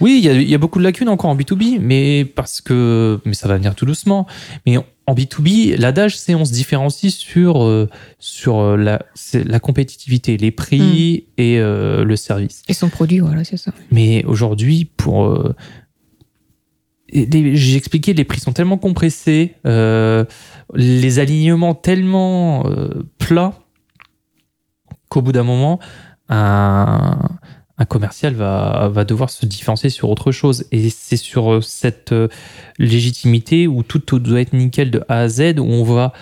Oui, il y a, il y a beaucoup de lacunes encore en B2B, mais parce que, mais ça va venir tout doucement. Mais en B2B, l'adage, c'est on se différencie sur, euh, sur euh, la, compétitivité, les prix et euh, le service. Et son produit, voilà, c'est ça. Mais aujourd'hui, pour. euh, J'ai expliqué, les prix sont tellement compressés, les alignements tellement plats, qu'au bout d'un moment, un, un commercial va, va devoir se différencier sur autre chose. Et c'est sur euh, cette euh, légitimité où tout, tout doit être nickel de A à Z, où on va,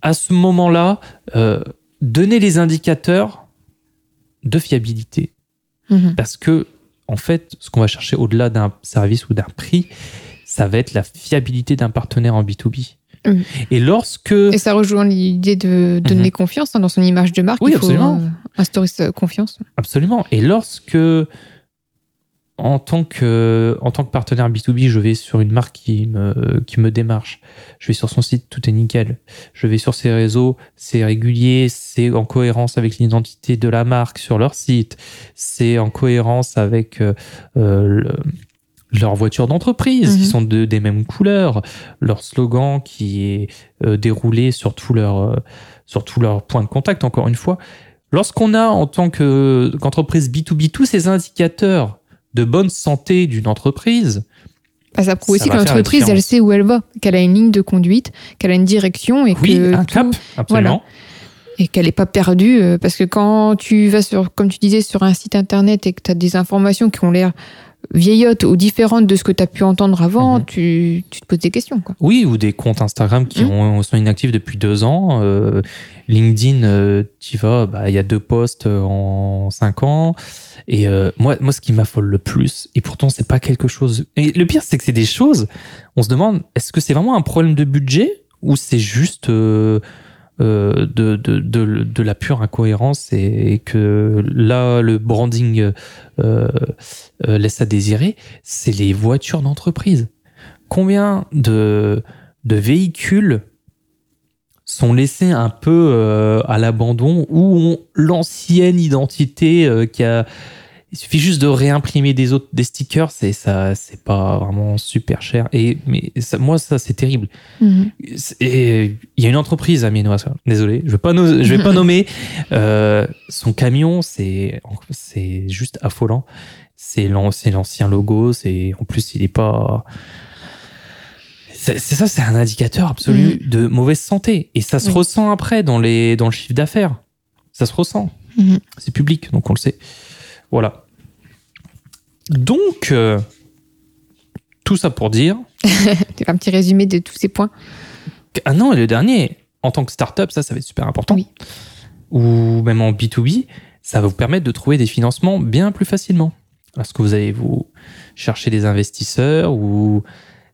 à ce moment-là, euh, donner les indicateurs de fiabilité. Mhm. Parce que, en fait, ce qu'on va chercher au-delà d'un service ou d'un prix, ça va être la fiabilité d'un partenaire en B2B. Mm. Et lorsque. Et ça rejoint l'idée de donner confiance hein, dans son image de marque. Oui, il faut absolument. euh, instaurer confiance. Absolument. Et lorsque, en tant que, en tant que partenaire B2B, je vais sur une marque qui me, qui me démarche, je vais sur son site, tout est nickel. Je vais sur ses réseaux, c'est régulier, c'est en cohérence avec l'identité de la marque sur leur site, c'est en cohérence avec euh, euh, le- leur voiture d'entreprise, Mhm. qui sont de- des mêmes couleurs, leur slogan qui est euh, déroulé sur tout leur, euh, sur tout leur point de contact, encore une fois. Lorsqu'on a en tant que- qu'entreprise B2B tous ces indicateurs de bonne santé d'une entreprise, Bah, ça prouve Ça aussi que l'entreprise, elle sait où elle va, qu'elle a une ligne de conduite, qu'elle a une direction et oui, que un tout- cap, absolument. et qu'elle n'est pas perdue. euh, Parce que quand tu vas sur, comme tu disais, sur un site internet et que tu as des informations qui ont l'air vieillottes ou différentes de ce que tu as pu entendre avant, Mhm. tu, tu te poses des questions. Quoi. Oui, ou des comptes Instagram qui Mhm. ont- sont inactifs depuis deux ans. Euh, LinkedIn, euh, tu vas, bah, il y a deux posts euh, en cinq ans. Et euh, moi, moi, ce qui m'affole le plus, et pourtant, c'est pas quelque chose. Et le pire, c'est que c'est des choses. On se demande, est-ce que c'est vraiment un problème de budget ou c'est juste de, de, de, de la pure incohérence et, que là, le branding euh, euh, laisse à désirer, c'est les voitures d'entreprise. Combien de, de véhicules sont laissés un peu euh, à l'abandon ou ont l'ancienne identité euh, qui a il suffit juste de réimprimer des autres des stickers c'est ça c'est pas vraiment super cher. Et mais ça, moi ça c'est terrible. Mhm. et il y a une entreprise à Mienois désolé je vais pas no- je vais pas [laughs] nommer. Euh, son camion c'est c'est juste affolant. C'est l'an- c'est l'ancien logo c'est en plus il est pas c'est ça c'est un indicateur absolu de mauvaise santé. Et ça se Oui. ressent après dans les dans le chiffre d'affaires. Ça se ressent. Mhm. c'est public donc on le sait voilà donc euh, tout ça pour dire [laughs] C'est un petit résumé de tous ces points. ah non, le dernier, en tant que startup, ça, ça va être super important. Oui. Ou même en B2B, ça va vous permettre de trouver des financements bien plus facilement. Lorsque vous allez vous chercher des investisseurs ou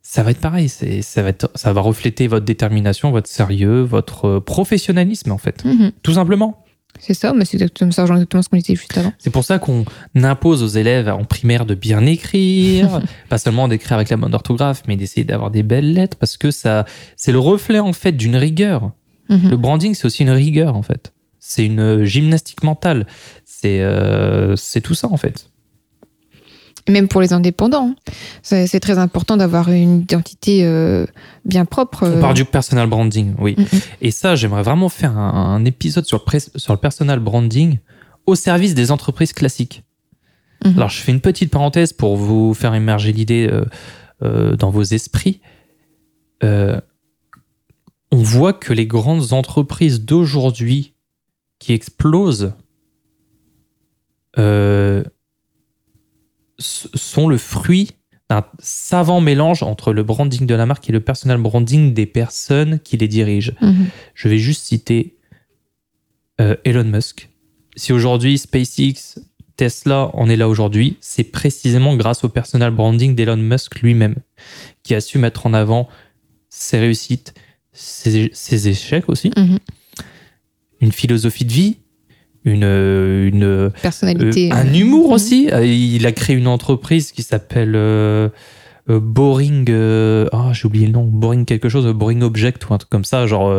ça va être pareil, c'est, ça, va être, ça va refléter votre détermination, votre sérieux, votre euh, professionnalisme en fait. Mhm. Tout simplement. C'est ça, mais c'est exactement ça, exactement ce qu'on disait juste avant. C'est pour ça qu'on impose aux élèves en primaire de bien écrire, [laughs] pas seulement d'écrire avec la bonne orthographe, mais d'essayer d'avoir des belles lettres parce que ça, c'est le reflet en fait d'une rigueur. Mhm. Le branding, c'est aussi une rigueur, en fait. C'est une gymnastique mentale. C'est euh, c'est tout ça, en fait. Même pour les indépendants, c'est très important d'avoir une identité euh, bien propre. On parle du personal branding, oui. Mhm. Et ça, j'aimerais vraiment faire un, un épisode sur le, pres- sur le personal branding au service des entreprises classiques. Mhm. Alors, je fais une petite parenthèse pour vous faire émerger l'idée euh, euh, dans vos esprits. Euh, on voit que les grandes entreprises d'aujourd'hui qui explosent euh, sont le fruit d'un savant mélange entre le branding de la marque et le personal branding des personnes qui les dirigent. Mhm. Je vais juste citer euh, Elon Musk. Si aujourd'hui SpaceX, Tesla en est là aujourd'hui, c'est précisément grâce au personal branding d'Elon Musk lui-même, qui a su mettre en avant ses réussites, ses, ses échecs aussi, Mhm. une philosophie de vie, une, une, Personnalité. euh, un humour mhm. aussi. Euh, Il a créé une entreprise qui s'appelle euh, Boring. euh, Ah, j'ai oublié le nom. Boring quelque chose. Boring Object ou un truc comme ça, genre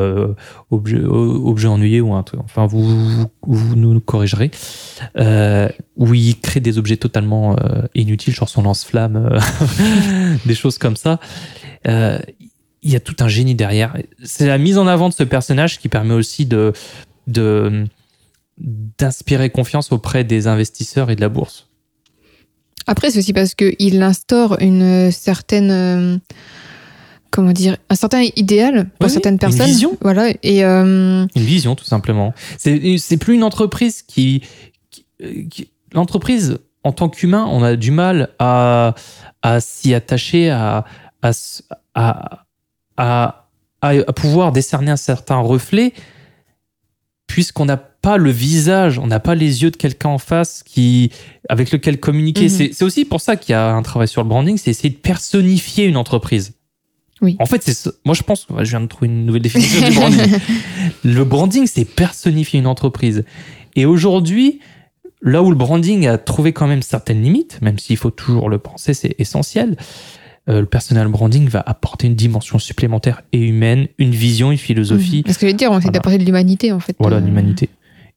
objet, objet ennuyé ou un truc. Enfin, vous, vous, vous nous corrigerez. Où il crée des objets totalement inutiles, genre son lance-flamme, [laughs] des choses comme ça. Il y a tout un génie derrière. C'est la mise en avant de ce personnage qui permet aussi de de d'inspirer confiance auprès des investisseurs et de la bourse. Après, c'est aussi parce qu'il instaure une certaine. euh, comment dire Un certain idéal pour certaines une personnes. vision. Voilà. Et. euh, Une vision, tout simplement. C'est plus une entreprise qui. qui- euh, qui- L'entreprise, en tant qu'humain, on a du mal à, à s'y attacher, à, à- à pouvoir décerner un certain reflet, puisqu'on n'a pas le visage, on n'a pas les yeux de quelqu'un en face qui, avec lequel communiquer. Mhm. C'est aussi pour ça qu'il y a un travail sur le branding, c'est essayer de personnifier une entreprise. Oui. En fait, c'est moi je pense, je viens de trouver une nouvelle définition du branding. [laughs] Le branding, c'est personnifier une entreprise. Et aujourd'hui, là où le branding a trouvé quand même certaines limites, même s'il faut toujours le penser, c'est essentiel, euh, le personal branding va apporter une dimension supplémentaire et humaine, une vision, une philosophie, Parce que je veux dire, on essaie Voilà. d'apporter de l'humanité, en fait. voilà, Euh, l'humanité.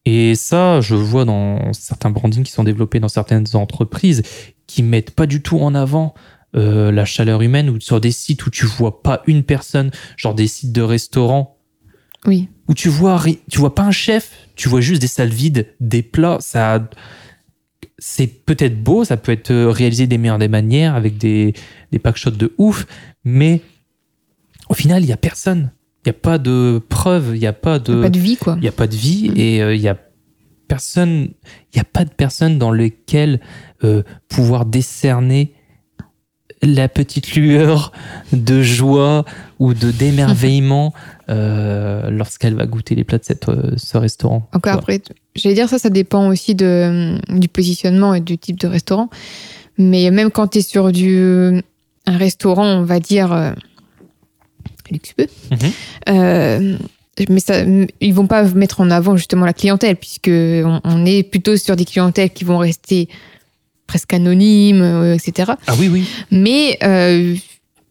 Et ça, je vois dans certains brandings qui sont développés dans certaines entreprises qui mettent pas du tout en avant euh, la chaleur humaine ou sur des sites où tu vois pas une personne, genre des sites de restaurants Oui. où tu vois tu vois pas un chef, tu vois juste des salles vides, des plats, ça c'est peut-être beau, ça peut être euh, réalisé des meilleures des manières avec des des packshots de ouf, mais au final, il y a personne. Il y a pas de preuve, il y a pas de Pas de vie, quoi. il n'y a pas de vie Mm. et euh, il y a personne, il n'y a pas de personne dans lequel euh, pouvoir décerner la petite lueur de joie ou de d'émerveillement [laughs] euh, lorsqu'elle va goûter les plats de cette, euh, ce restaurant. Encore après, j'allais dire ça, ça dépend aussi de, du positionnement et du type de restaurant. Mais même quand tu es sur du, un restaurant, on va dire, euh, luxueux. Mhm. Euh, mais ça, ils vont pas mettre en avant justement la clientèle, puisque on, on est plutôt sur des clientèles qui vont rester presque anonymes, euh, etc. Ah oui, oui. Mais euh,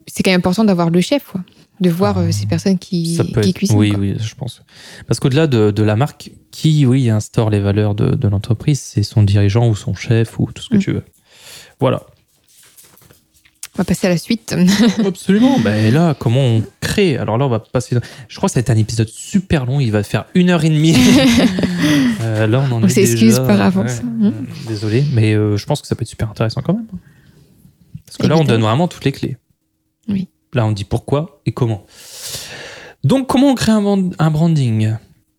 c'est quand même important d'avoir le chef, quoi. de voir Ah, euh, ces personnes qui, Ça peut qui être- cuisinent. Oui, quoi. oui, je pense. Parce qu'au-delà de, de la marque, qui, oui, instaure les valeurs de, de l'entreprise, c'est son dirigeant ou son chef ou tout ce que Mm. tu veux. Voilà. On va passer à la suite. [laughs] Absolument. et là, comment on crée? Alors là, on va passer. Je crois que ça va être un épisode super long. Il va faire une heure et demie. [laughs] Euh, là, on en On est s'excuse déjà- par avance. ouais, euh, désolé, mais euh, je pense que ça peut être super intéressant quand même. Parce que là, on donne vraiment toutes les clés. Oui. Là, on dit pourquoi et comment. Donc, comment on crée un, brand- un branding?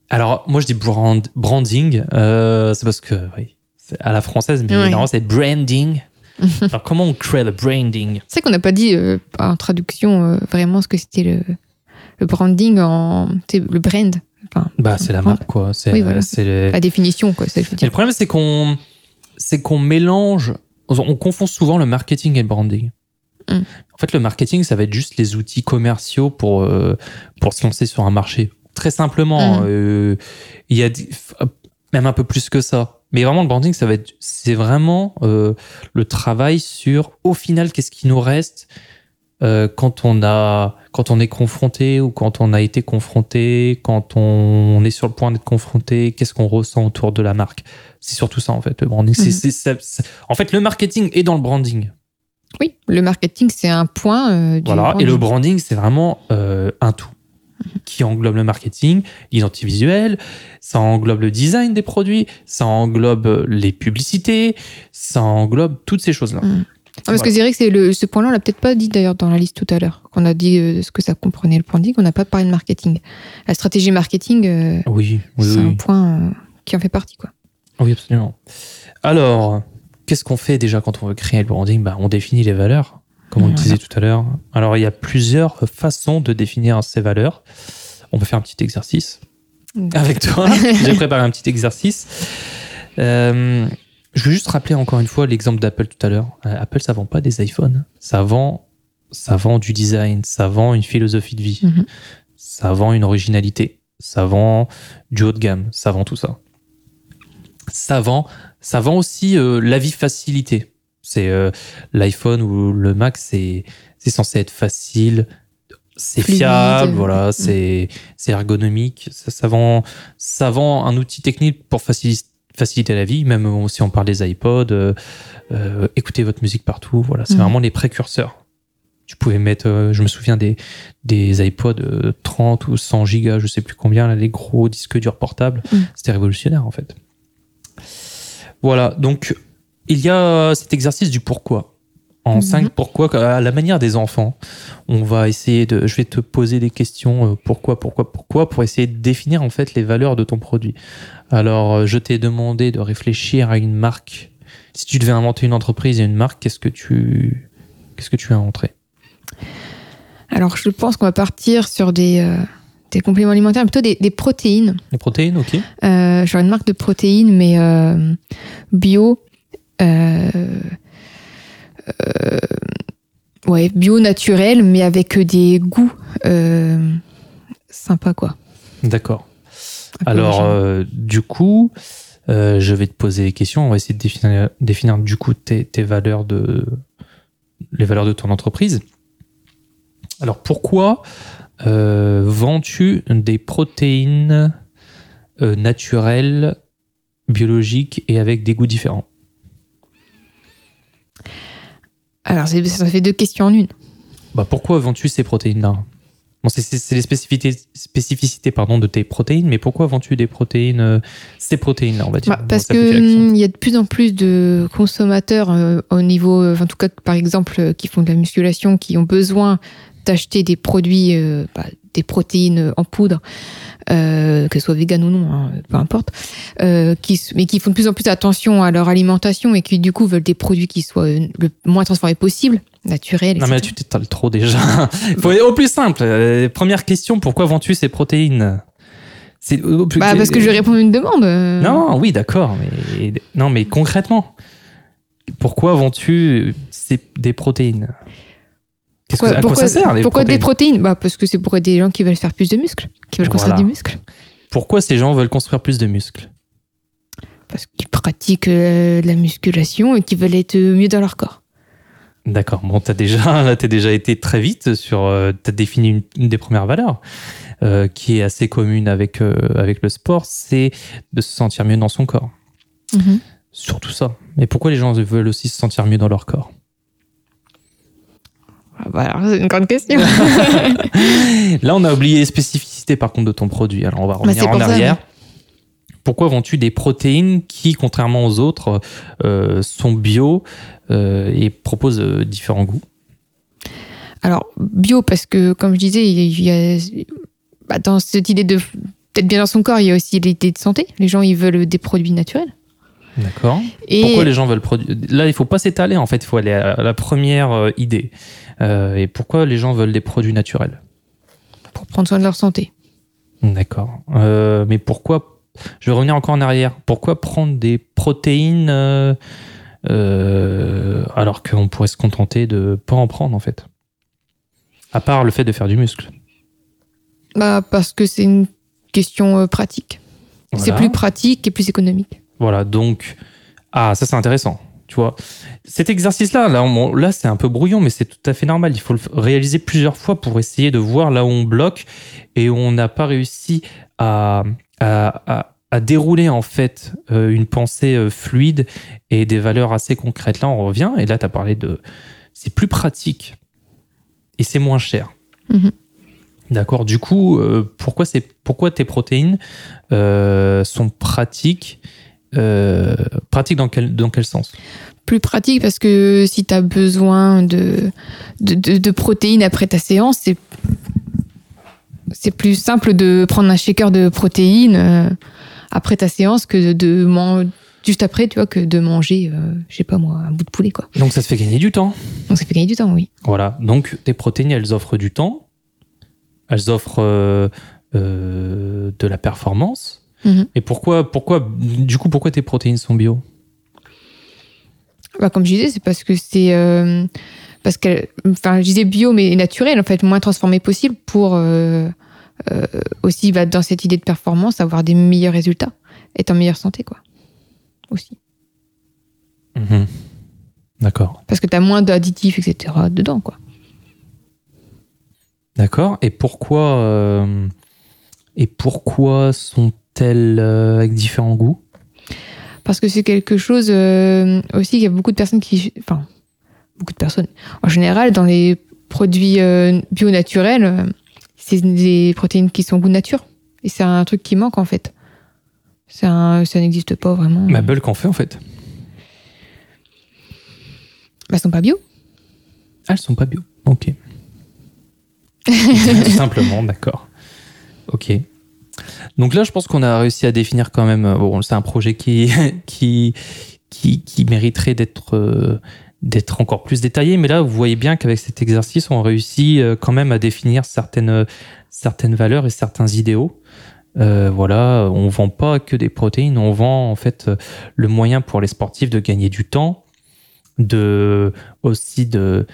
Alors, moi, je dis brand, branding. euh, c'est parce que, oui, c'est à la française, mais Ouais. normalement, c'est branding. [laughs] Alors, comment on crée le branding C'est vrai qu'on n'a pas dit euh, en traduction euh, vraiment ce que c'était le, le branding en le brand. Enfin, Bah, c'est la marque, quoi. C'est Oui, voilà. c'est le- la définition, quoi. Ça, je veux Et dire. le problème, c'est qu'on mélange, on confond souvent le marketing et le branding. Mm. En fait, le marketing, ça va être juste les outils commerciaux pour, euh, pour se lancer sur un marché. Très simplement, Mm. euh, il y a même un peu plus que ça. Mais vraiment, le branding, ça va être, c'est vraiment euh, le travail sur, au final, qu'est-ce qui nous reste euh, quand on a, quand on est confronté ou quand on a été confronté, quand on est sur le point d'être confronté, qu'est-ce qu'on ressent autour de la marque. C'est surtout ça en fait, le branding. Mhm. c'est- en fait, le marketing est dans le branding. Oui, le marketing, c'est un point. euh, du Voilà. branding. Et le branding, c'est vraiment un tout qui englobe le marketing, l'identité visuelle, ça englobe le design des produits, ça englobe les publicités, ça englobe toutes ces choses-là. Mm. Ah, parce que vrai que c'est le, ce point-là, on l'a peut-être pas dit d'ailleurs dans la liste tout à l'heure. Qu'on a dit euh, ce que ça comprenait le branding, on n'a pas parlé de marketing. La stratégie marketing, euh, Oui, oui, c'est oui. un point euh, qui en fait partie, quoi. Oui, absolument. Alors, qu'est-ce qu'on fait déjà quand on veut créer le branding? Bah, On définit les valeurs, comme on le disait tout à l'heure. Alors, il y a plusieurs façons de définir ces valeurs. On peut faire un petit exercice avec toi. [laughs] J'ai préparé un petit exercice. Euh, je veux juste rappeler encore une fois l'exemple d'Apple tout à l'heure. Euh, Apple, ça vend pas des iPhones. Ça vend, ça vend du design, ça vend une philosophie de vie, Mhm. ça vend une originalité, ça vend du haut de gamme, ça vend tout ça. Ça vend, ça vend aussi euh, la vie facilité. C'est euh, l'iPhone ou le Mac, c'est c'est censé être facile, c'est fiable, voilà, Mm. c'est c'est ergonomique. Ça, ça vend, ça vend un outil technique pour facili- faciliter la vie. Même si on parle des iPods, euh, euh, écoutez votre musique partout. Voilà, c'est Mm. vraiment les précurseurs. Tu pouvais mettre, euh, je me souviens des des iPods euh, 30 ou 100 gigas, je sais plus combien, là, les gros disques durs portables. Mm. C'était révolutionnaire en fait. Voilà, donc il y a cet exercice du pourquoi. En Mhm. cinq pourquoi, à la manière des enfants, on va essayer de. Je vais te poser des questions euh, pourquoi, pourquoi, pourquoi, pour essayer de définir en fait les valeurs de ton produit. Alors, euh, je t'ai demandé de réfléchir à une marque. Si tu devais inventer une entreprise et une marque, qu'est-ce que tu, qu'est-ce que tu inventerais Alors, je pense qu'on va partir sur des, euh, des compléments alimentaires, plutôt des, des protéines. Les protéines, ok. Euh, genre une marque de protéines, mais euh, bio. Euh, euh, ouais, bio naturel, mais avec des goûts euh, sympas, quoi. D'accord. Alors, euh, du coup, euh, je vais te poser des questions. On va essayer de définir, définir du coup tes, tes valeurs de les valeurs de ton entreprise. Alors, pourquoi euh, vends-tu des protéines naturelles, biologiques et avec des goûts différents? Alors, ça fait deux questions en une. bah, Pourquoi vends-tu ces protéines-là? Bon, c'est- les spécificités, spécificités pardon, de tes protéines, mais pourquoi vends-tu des protéines, euh, ces protéines-là, on va dire? Bah, parce application hum, y a de plus en plus de consommateurs euh, au niveau, euh, en tout cas par exemple, qui font de la musculation, qui ont besoin d'acheter des produits, bah, des protéines en poudre, euh, que ce soit vegan ou non, hein, peu importe, euh, qui, mais qui font de plus en plus attention à leur alimentation et qui du coup veulent des produits qui soient euh, le moins transformés possible, naturels. Non, mais tu t'étales trop déjà. [laughs] Faut aller au plus simple. Euh, première question, pourquoi vends-tu ces protéines? Plus- Bah, parce que je réponds à une demande. Non, oui, d'accord, mais non, mais concrètement, pourquoi vends-tu ces- des protéines? Qu'est-ce que- à quoi pourquoi, ça sert les pourquoi des protéines bah, Parce que c'est pour des gens qui veulent faire plus de muscles, qui veulent construire Voilà. muscle. Pourquoi ces gens veulent construire plus de muscles Parce qu'ils pratiquent euh, de la musculation et qu'ils veulent être mieux dans leur corps. D'accord. Bon, t'as déjà, [laughs] là, t'as déjà été très vite sur, euh, t'as défini une, une des premières valeurs euh, qui est assez commune avec euh, avec le sport, c'est de se sentir mieux dans son corps. Mhm. Surtout ça. Mais pourquoi les gens veulent aussi se sentir mieux dans leur corps? Bah, c'est une grande question. [laughs] Là, on a oublié les spécificités par contre de ton produit. Alors, on va revenir Bah, c'est en ça, arrière. Pourquoi vends-tu des protéines qui, contrairement aux autres, euh, sont bio euh, et proposent euh, différents goûts? Alors, bio, parce que, comme je disais, il y a, bah, dans cette idée de d'être bien dans son corps, il y a aussi l'idée de santé. Les gens, ils veulent des produits naturels. D'accord. Et Pourquoi les gens veulent produire Là, il faut pas s'étaler, en fait, il faut aller à la première idée. Euh, et pourquoi les gens veulent des produits naturels pour prendre soin de leur santé. D'accord. Euh, mais pourquoi Je vais revenir encore en arrière. Pourquoi prendre des protéines euh, alors qu'on pourrait se contenter de pas en prendre, en fait? À part le fait de faire du muscle. Bah, parce que c'est une question pratique. C'est plus pratique et plus économique. Voilà, donc ah ça c'est intéressant, tu vois. Cet exercice-là, là, c'est un peu brouillon, mais c'est tout à fait normal. Il faut le réaliser plusieurs fois pour essayer de voir là où on bloque et où on n'a pas réussi à, à, à- à dérouler en fait euh, une pensée euh, fluide et des valeurs assez concrètes. Là, on revient et là tu as parlé de c'est plus pratique et c'est moins cher. Mhm. D'accord. Du coup, euh, pourquoi c'est pourquoi tes protéines euh, sont pratiques euh, pratiques dans quel dans quel sens? Plus pratique parce que si tu as besoin de, de, de- de protéines après ta séance, c'est c'est plus simple de prendre un shaker de protéines euh, après ta séance que de, de man- juste après, tu vois, que de manger, euh, je sais pas moi, un bout de poulet, quoi. Donc ça se fait gagner du temps. Donc ça fait gagner du temps, oui. Voilà. Donc tes protéines, elles offrent du temps. Elles offrent euh, de la performance. Mhm. Et pourquoi pourquoi du coup pourquoi tes protéines sont bio? Bah, comme je disais, c'est parce que c'est. euh, parce que. Enfin, je disais bio, mais naturel, en fait, moins transformé possible pour euh, euh, aussi, bah, dans cette idée de performance, avoir des meilleurs résultats, être en meilleure santé, quoi. Aussi. Mhm. D'accord. Parce que tu as moins d'additifs, etc. dedans, quoi. D'accord. Et pourquoi et pourquoi sont-elles euh, avec différents goûts Parce que c'est quelque chose euh, aussi, il y a beaucoup de personnes qui. Enfin, beaucoup de personnes. En général, dans les produits euh, bio naturels, c'est des protéines qui sont goût nature. Et c'est un truc qui manque, en fait. C'est un- ça n'existe pas vraiment. Ma bulle qu'en fait en fait. Bah, elles sont pas bio. Ah, elles sont pas bio. Ok. [laughs] Tout simplement, d'accord. Ok. Donc là, je pense qu'on a réussi à définir quand même. euh, c'est un projet [laughs] qui qui qui, mériterait d'être euh, d'être encore plus détaillé, mais là, vous voyez bien qu'avec cet exercice, on réussit euh, quand même à définir certaines certaines valeurs et certains idéaux. Voilà, on vend pas que des protéines, on vend en fait le moyen pour les sportifs de gagner du temps, de aussi de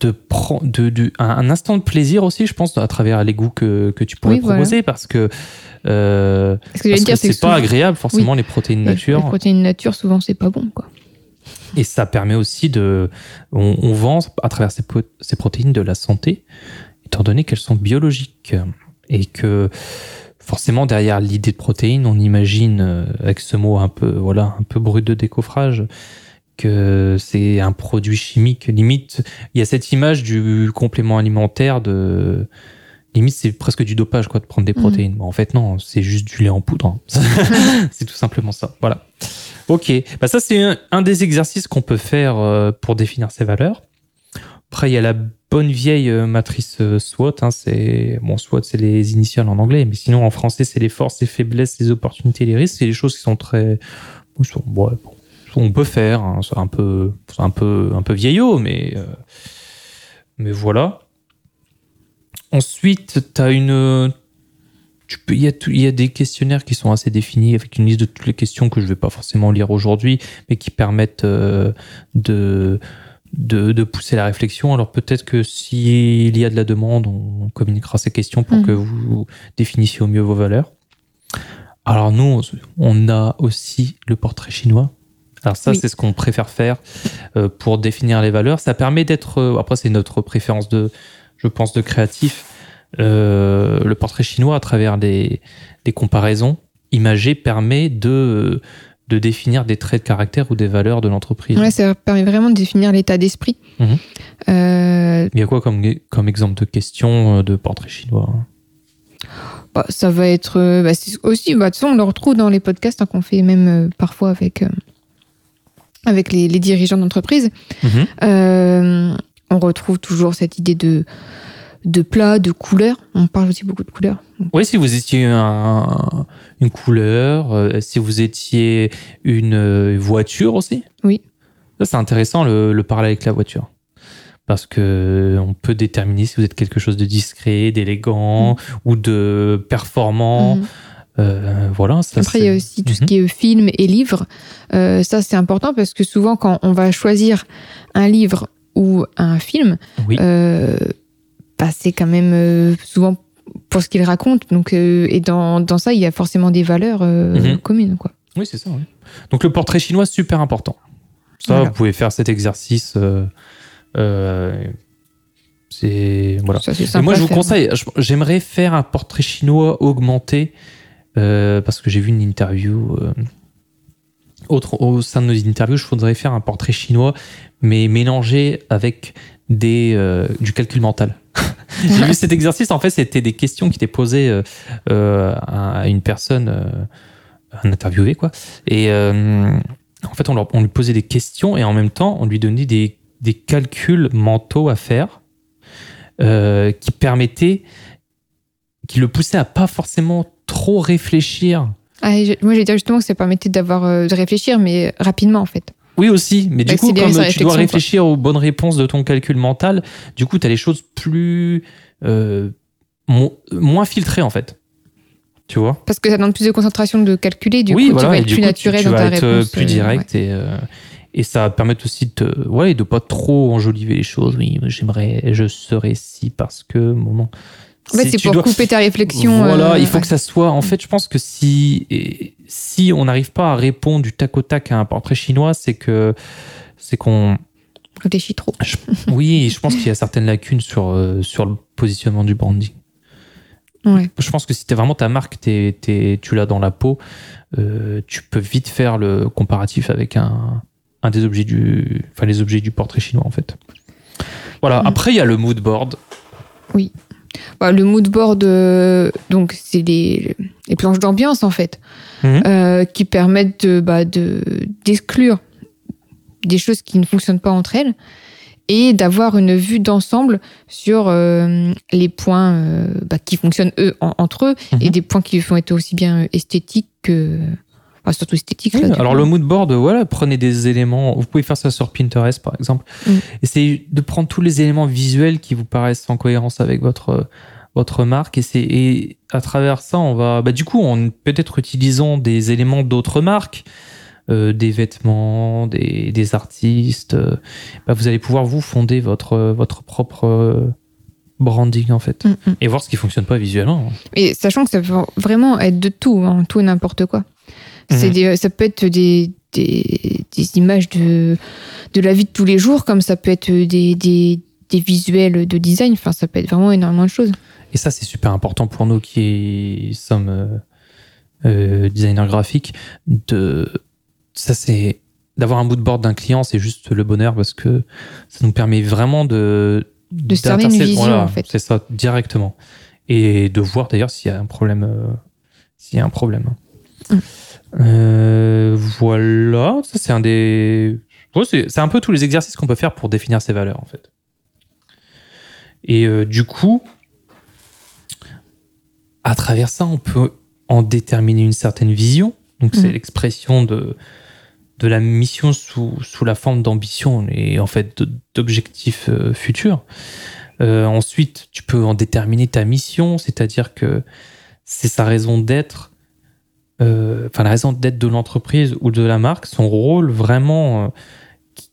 de prendre de, de- un, instant de plaisir aussi, je pense, à travers les goûts que, que tu pourrais Oui, voilà. proposer, parce que euh, c'est pas agréable forcément les protéines les- nature, Les protéines nature, souvent, c'est pas bon, quoi. et ça permet aussi de, on, on vend à travers ces protéines de la santé, étant donné qu'elles sont biologiques et que forcément derrière l'idée de protéines, on imagine euh, avec ce mot un peu voilà un peu brut de décoffrage que c'est un produit chimique limite. Il y a cette image du complément alimentaire de limite c'est presque du dopage quoi de prendre des Mhm. protéines. Bon, en fait non, c'est juste du lait en poudre. hein. [laughs] c'est tout simplement ça. Voilà. Ok, bah ça c'est un, un des exercices qu'on peut faire euh, pour définir ces valeurs. Après, il y a la bonne vieille euh, matrice euh, SWOT. Hein, c'est bon, SWOT c'est les initiales en anglais, mais sinon en français c'est les forces, les faiblesses, les opportunités, les risques. C'est des choses qui sont très, bon, on peut faire. hein, c'est un peu, c'est un peu, un peu vieillot, mais euh, mais voilà. Ensuite, as une tu peux, il, y a tout- il y a des questionnaires qui sont assez définis avec une liste de toutes les questions que je vais pas forcément lire aujourd'hui, mais qui permettent euh, de de, de pousser la réflexion. Alors peut-être que s'il y a de la demande, on communiquera ces questions pour Mhm. que vous définissiez au mieux vos valeurs. Alors nous, on a aussi le portrait chinois. Alors ça, Oui. c'est ce qu'on préfère faire euh, pour définir les valeurs. Ça permet d'être, euh, après c'est notre préférence de, je pense, de créatif. Euh, le portrait chinois, à travers des, des comparaisons imagées, permet de, de définir des traits de caractère ou des valeurs de l'entreprise. Ouais, ça permet vraiment de définir l'état d'esprit. Mhm. Euh, Il y a quoi comme, comme exemple de question de portrait chinois? Bah, ça va être bah, aussi, bah, de toute façon, on le retrouve dans les podcasts hein, qu'on fait même euh, parfois avec, avec les, les dirigeants d'entreprise. Mhm. Euh, on retrouve toujours cette idée de, de plat, de couleur. On parle aussi beaucoup de couleurs. Oui, si vous étiez un- une couleur, euh, si vous étiez une euh, voiture aussi. Oui. Ça, c'est intéressant le, le parler avec la voiture. Parce que on peut déterminer si vous êtes quelque chose de discret, d'élégant ou de performant. Mhm. Euh, voilà. Ça, Après, il y a aussi tout ce Mhm. qui est film et livre. Euh, ça, c'est important parce que souvent, quand on va choisir un livre ou un film, Oui. euh, bah, c'est quand même souvent pour ce qu'il raconte. Donc, et dans, dans ça, il y a forcément des valeurs Mhm. communes. Quoi. Oui, c'est ça. oui. Donc le portrait chinois, super important. Ça, Voilà. vous pouvez faire cet exercice. c'est voilà. Ça, Et moi, je vous faire. conseille, j'aimerais faire un portrait chinois augmenté euh, parce que j'ai vu une interview. euh, au sein de nos interviews, je voudrais faire un portrait chinois, mais mélangé avec euh, du calcul mental. [laughs] j'ai vu cet exercice, en fait, c'était des questions qui étaient posées à une personne, un interviewé, quoi. Et en fait, on, lui posait des questions et en même temps, on lui donnait des, calculs mentaux à faire qui permettaient, qui le poussaient à pas forcément trop réfléchir. Ah, je- moi, j'ai dit justement que ça permettait d'avoir, euh, de réfléchir, mais rapidement, en fait. Oui aussi, mais du coup, Accélérer comme tu dois réfléchir aux bonnes réponses de ton calcul mental, du coup, tu as les choses plus... euh, mo- moins filtrées, en fait. Tu vois? Parce que ça demande plus de concentration de calculer, du oui, coup, voilà, tu vas être plus coup, naturel tu, tu dans vas ta être euh, réponse. plus direct et, euh, et ça va permettre aussi de ouais, de pas trop enjoliver les choses. Oui, j'aimerais, je serais si parce que moment. En fait, c'est tu pour dois- couper ta réflexion. Voilà, euh, il faut ouais. que ça soit. En fait, je pense que si si on n'arrive pas à répondre du tac au tac à un portrait chinois, c'est que c'est qu'on. Réfléchis trop. Oui, je pense qu'il y a certaines lacunes sur euh, sur le positionnement du branding. Ouais. Je pense que si t'es vraiment ta marque, t'es- t'es- tu l'as dans la peau, euh, tu peux vite faire le comparatif avec un, un des objets du, enfin les objets du portrait chinois en fait. Voilà. Mm. Après, il y a le mood board. Bah, le mood board, euh, donc c'est les, les planches d'ambiance en fait, Mhm. euh, qui permettent de bah, de d'exclure des choses qui ne fonctionnent pas entre elles et d'avoir une vue d'ensemble sur euh, les points bah, qui fonctionnent eux en- entre eux Mhm. et des points qui vont être aussi bien esthétiques que enfin, surtout esthétiques. Oui, là, alors le mood board, voilà, prenez des éléments. Vous pouvez faire ça sur Pinterest par exemple. Mm. Essayez de prendre tous les éléments visuels qui vous paraissent en cohérence avec votre votre marque et c'est et à travers ça on va bah du coup en peut-être utilisant des éléments d'autres marques euh, des vêtements des, des artistes euh, bah, vous allez pouvoir vous fonder votre votre propre branding en fait Mm, mm. et voir ce qui fonctionne pas visuellement Et sachant que ça peut vraiment être de tout, hein, tout et n'importe quoi. Des- ça peut être des, des, des images de, de la vie de tous les jours, comme ça peut être des, des, des visuels de design. Enfin, ça peut être vraiment énormément de choses. Et ça, c'est super important pour nous qui sommes euh, euh, designers graphiques. De, ça, c'est d'avoir un mood board d'un client, c'est juste le bonheur parce que ça nous permet vraiment de De cerner une vision, en fait. C'est ça, directement. Et de voir d'ailleurs s'il y a un problème. euh, s'il y a un problème. Mm. Euh, voilà, ça c'est un des. C'est un peu tous les exercices qu'on peut faire pour définir ses valeurs en fait. Et euh, du coup, à travers ça, on peut en déterminer une certaine vision. Donc, c'est Mhm. l'expression de, de la mission sous, sous la forme d'ambition et en fait d'objectifs euh, futurs. Euh, ensuite, tu peux en déterminer ta mission, c'est-à-dire que c'est sa raison d'être, enfin la raison d'être de l'entreprise ou de la marque, son rôle vraiment, euh,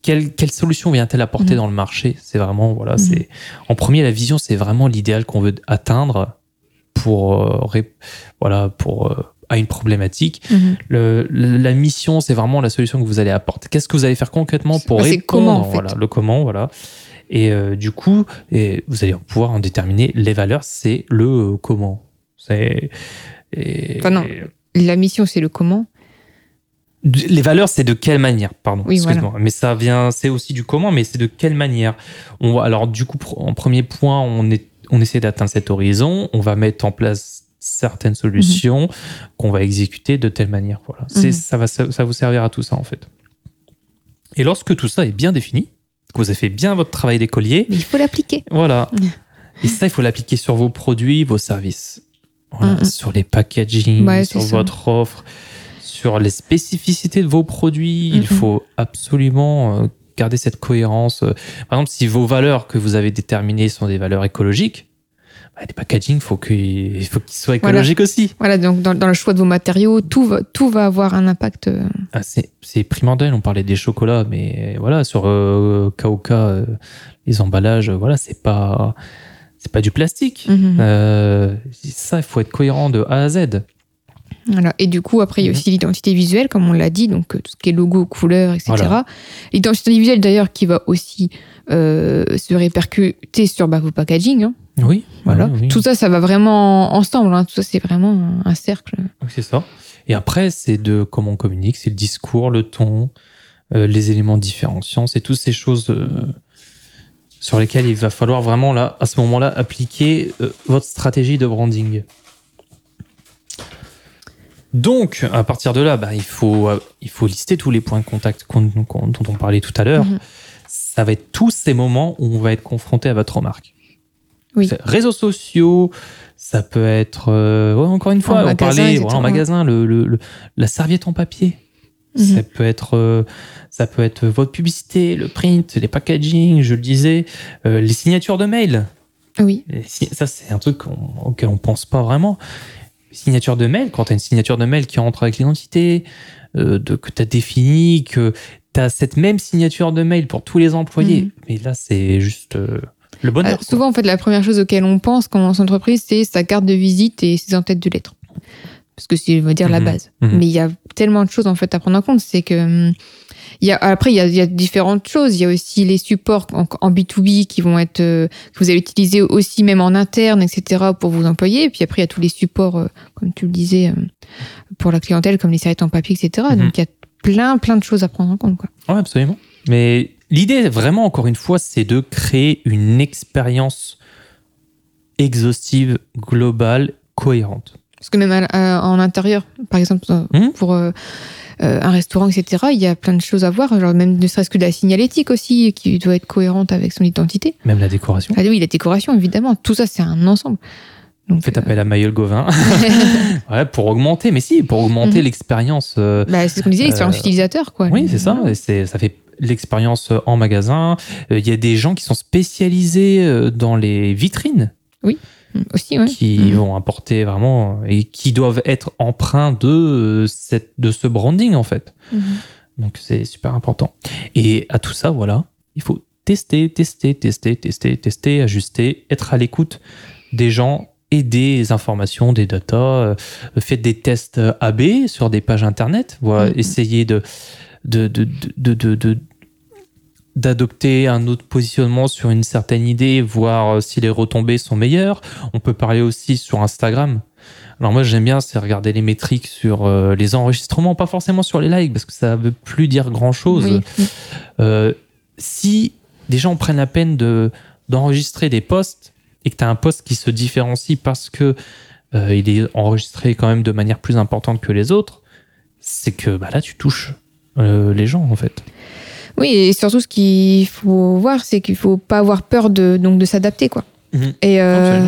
quelle, quelle solution vient-elle apporter Mhm. dans le marché? C'est vraiment, voilà, Mhm. c'est en premier, la vision, c'est vraiment l'idéal qu'on veut atteindre pour, euh, ré- voilà, pour, euh, à une problématique. Mhm. Le- la mission, c'est vraiment la solution que vous allez apporter. Qu'est-ce que vous allez faire concrètement pour Bah, c'est répondre? comment, en fait? voilà, Le comment, voilà. Et euh, du coup, et vous allez pouvoir en déterminer les valeurs, c'est le euh, comment. C'est. et- Enfin, non. et- La mission, c'est le comment. les valeurs, c'est de quelle manière, pardon, Oui, excuse-moi. Mais ça vient, c'est aussi du comment, mais c'est de quelle manière. On va, alors, du coup, en premier point, on, est, on essaie d'atteindre cet horizon, on va mettre en place certaines solutions qu'on va exécuter de telle manière. Voilà. C'est, Mhm. ça va, ça, vous servir à tout ça, en fait. Et lorsque tout ça est bien défini, que vous avez fait bien votre travail d'écolier, Mais il faut l'appliquer. voilà. Mhm. [laughs] Et ça, il faut l'appliquer sur vos produits, vos services. Voilà, Mhm. Sur les packaging, Ouais, sur ça. votre offre, sur les spécificités de vos produits. Il Mhm. faut absolument euh, garder cette cohérence. Euh, Par exemple, si vos valeurs que vous avez déterminées sont des valeurs écologiques, bah, les packaging, faut qu'il il faut qu'ils soient Voilà. écologiques aussi. Voilà, donc dans, dans le choix de vos matériaux, tout va, tout va avoir un impact. euh, Ah, c'est primordial. On parlait des chocolats, mais voilà, sur euh, euh, les emballages, voilà, c'est pas, c'est pas du plastique. mhm. Euh, ça, il faut être cohérent de A à Z. Voilà. Et du coup, après, il y a Mhm. aussi l'identité visuelle, comme on l'a dit, donc euh, tout ce qui est logo, couleur, etc. Voilà. L'identité visuelle, d'ailleurs, qui va aussi euh, se répercuter sur bah, vos packaging. hein. Oui, Voilà. oui, oui. Tout ça, ça va vraiment ensemble. hein. Tout ça, c'est vraiment un- cercle. C'est ça. Et après, c'est de comment on communique, c'est le discours, le ton, euh, les éléments différenciants, c'est toutes ces choses sur lesquelles il va falloir vraiment, là, à ce moment-là, appliquer euh, votre stratégie de branding. Donc, à partir de là, bah, il, faut, euh, il faut lister tous les points de contact dont on parlait tout à l'heure. Mhm. Ça va être tous ces moments où on va être confronté à votre remarque. Oui. Réseaux sociaux, ça peut être, euh, ouais, encore une fois, En on magasin, parlait voilà, en magasin, le, le- le- la serviette en papier. Mhm. Ça peut être, euh, ça peut être votre publicité, le print, les packaging, je le disais, euh, les signatures de mail. Oui. Ça, c'est un truc auquel on pense pas vraiment. Les signatures de mail, quand tu as une signature de mail qui rentre avec l'identité, euh, que tu as défini, que tu as cette même signature de mail pour tous les employés. Mhm. Mais là, c'est juste le bonheur. Quoi. souvent, en fait, la première chose auquel on pense quand on lance entreprise, c'est sa carte de visite et ses en-têtes de lettres. Parce que c'est, dire, la Mhm. base. Mhm. Mais il y a tellement de choses, en fait, à prendre en compte. C'est que, hum, il y a, après, il y a, il y a différentes choses. Il y a aussi les supports en, en B2B qui vont être, euh, que vous allez utiliser aussi même en interne, etc., pour vos employés. Et puis après, il y a tous les supports, euh, comme tu le disais, euh, pour la clientèle, comme les serviettes en papier, etc. Mhm. Donc, il y a plein, plein de choses à prendre en compte, quoi. Ouais, absolument. Mais l'idée, vraiment, encore une fois, c'est de créer une expérience exhaustive, globale, cohérente. Parce que même à- à- en intérieur, par exemple, euh, Mhm. pour euh, euh, un restaurant, etc., il y a plein de choses à voir. Genre même ne serait-ce que de la signalétique aussi, qui doit être cohérente avec son identité. Même la décoration. Ah oui, la décoration, évidemment. Tout ça, c'est un ensemble. Donc, Faites euh, appel à Maïel Gauvin [laughs] [laughs] ouais, pour augmenter, mais si, pour augmenter Mhm. l'expérience. euh, bah, c'est ce qu'on disait, l'expérience Euh, utilisateur, quoi. oui, c'est ça. Ça fait l'expérience en magasin. Euh, Il y a des gens qui sont spécialisés euh, dans les vitrines Mm, Aussi, ouais. qui Mhm. vont apporter vraiment et qui doivent être empreints de, euh, cette, de ce branding en fait. Mhm. Donc c'est super important. Et à tout ça, voilà, il faut tester, tester, tester, tester, tester, ajuster, être à l'écoute des gens et des informations, des datas. euh, Faites des tests AB sur des pages internet. Voilà, essayez de, de, de- de- d'adopter un autre positionnement sur une certaine idée, voir euh, si les retombées sont meilleures. On peut parler aussi sur Instagram. Alors moi j'aime bien, c'est regarder les métriques sur euh, les enregistrements, pas forcément sur les likes, parce que ça veut plus dire grand-chose. Oui. Mm. Euh, si des gens prennent la peine de d'enregistrer des posts et que tu as un post qui se différencie parce que euh, il est enregistré quand même de manière plus importante que les autres, c'est que bah, là tu touches les gens en fait. Oui, et surtout, ce qu'il faut voir, c'est qu'il faut pas avoir peur de, donc, de s'adapter, quoi. Mhm. Et euh,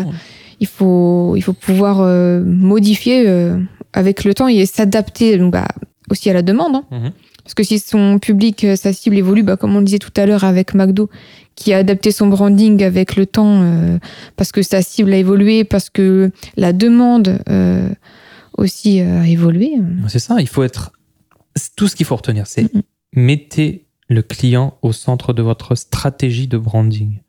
il faut, il faut pouvoir euh, modifier euh, avec le temps et s'adapter donc, bah, aussi à la demande. hein. Mhm. Parce que si son public, sa cible évolue, bah, comme on le disait tout à l'heure avec McDo, qui a adapté son branding avec le temps parce que sa cible a évolué, parce que la demande aussi a évolué. C'est ça, il faut être. Tout ce qu'il faut retenir, c'est Mhm. mettez le client au centre de votre stratégie de branding.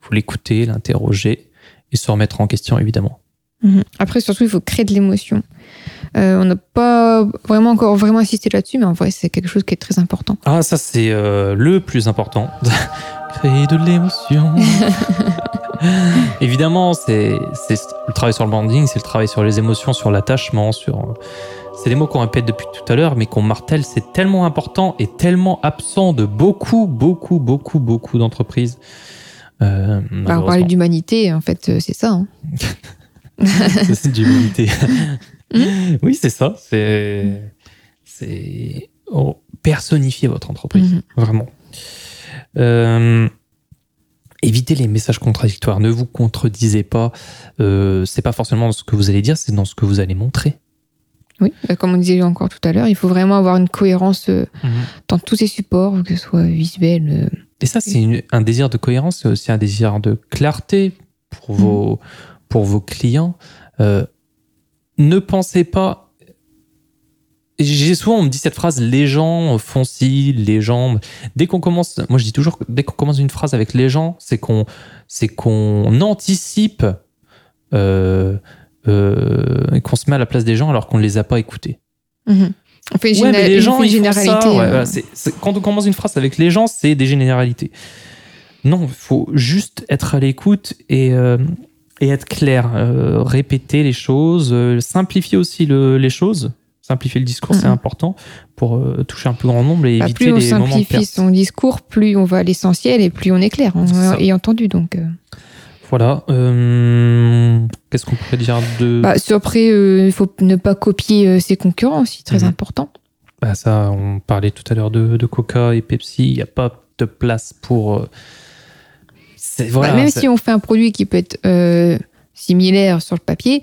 Faut l'écouter, l'interroger et se remettre en question, évidemment. Mhm. Après, surtout, il faut créer de l'émotion. Euh, on n'a pas vraiment encore vraiment insisté là-dessus, mais en vrai, c'est quelque chose qui est très important. Ah, ça, c'est euh, le plus important. [laughs] créer de l'émotion. [laughs] Évidemment, c'est le travail sur le branding, c'est le travail sur les émotions, sur l'attachement, sur. C'est des mots qu'on répète depuis tout à l'heure, mais qu'on martèle, c'est tellement important et tellement absent de beaucoup, beaucoup, beaucoup, beaucoup d'entreprises. Euh, bah, on parlait d'humanité, en fait, c'est ça. Hein. [laughs] c'est d'humanité. [laughs] [laughs] Oui, c'est ça. C'est. C'est. Oh, personnifier votre entreprise, mhm. vraiment. Euh, évitez les messages contradictoires. Ne vous contredisez pas. Euh, c'est pas forcément dans ce que vous allez dire, c'est dans ce que vous allez montrer. Oui, bah, comme on disait encore tout à l'heure, il faut vraiment avoir une cohérence euh, mhm. dans tous ces supports, que ce soit visuel. Euh, et ça, c'est un désir de cohérence, c'est aussi un désir de clarté pour vos, mhm. pour vos clients. ne pensez pas j'ai souvent on me dit cette phrase les gens font ci les gens dès qu'on commence moi je dis toujours dès qu'on commence une phrase avec les gens c'est qu'on c'est qu'on anticipe euh, euh, et qu'on se met à la place des gens alors qu'on ne les a pas écoutés mm-hmm. on fait une, les gens généralité euh. quand on commence une phrase avec les gens c'est des généralités non il faut juste être à l'écoute et et être clair répéter les choses simplifier aussi le, les choses simplifier le discours, c'est important pour euh, toucher un plus grand nombre et bah, éviter les moments Plus on simplifie son discours, plus on va à l'essentiel et plus on est clair et entendu. Donc, euh. Voilà. Euh, qu'est-ce qu'on pourrait dire de. Bah, après, il faut ne pas copier ses concurrents aussi, très mhm. important. Bah, ça, on parlait tout à l'heure de, de, Coca et Pepsi. Il n'y a pas de place pour. Voilà, même si on fait un produit qui peut être similaire sur le papier,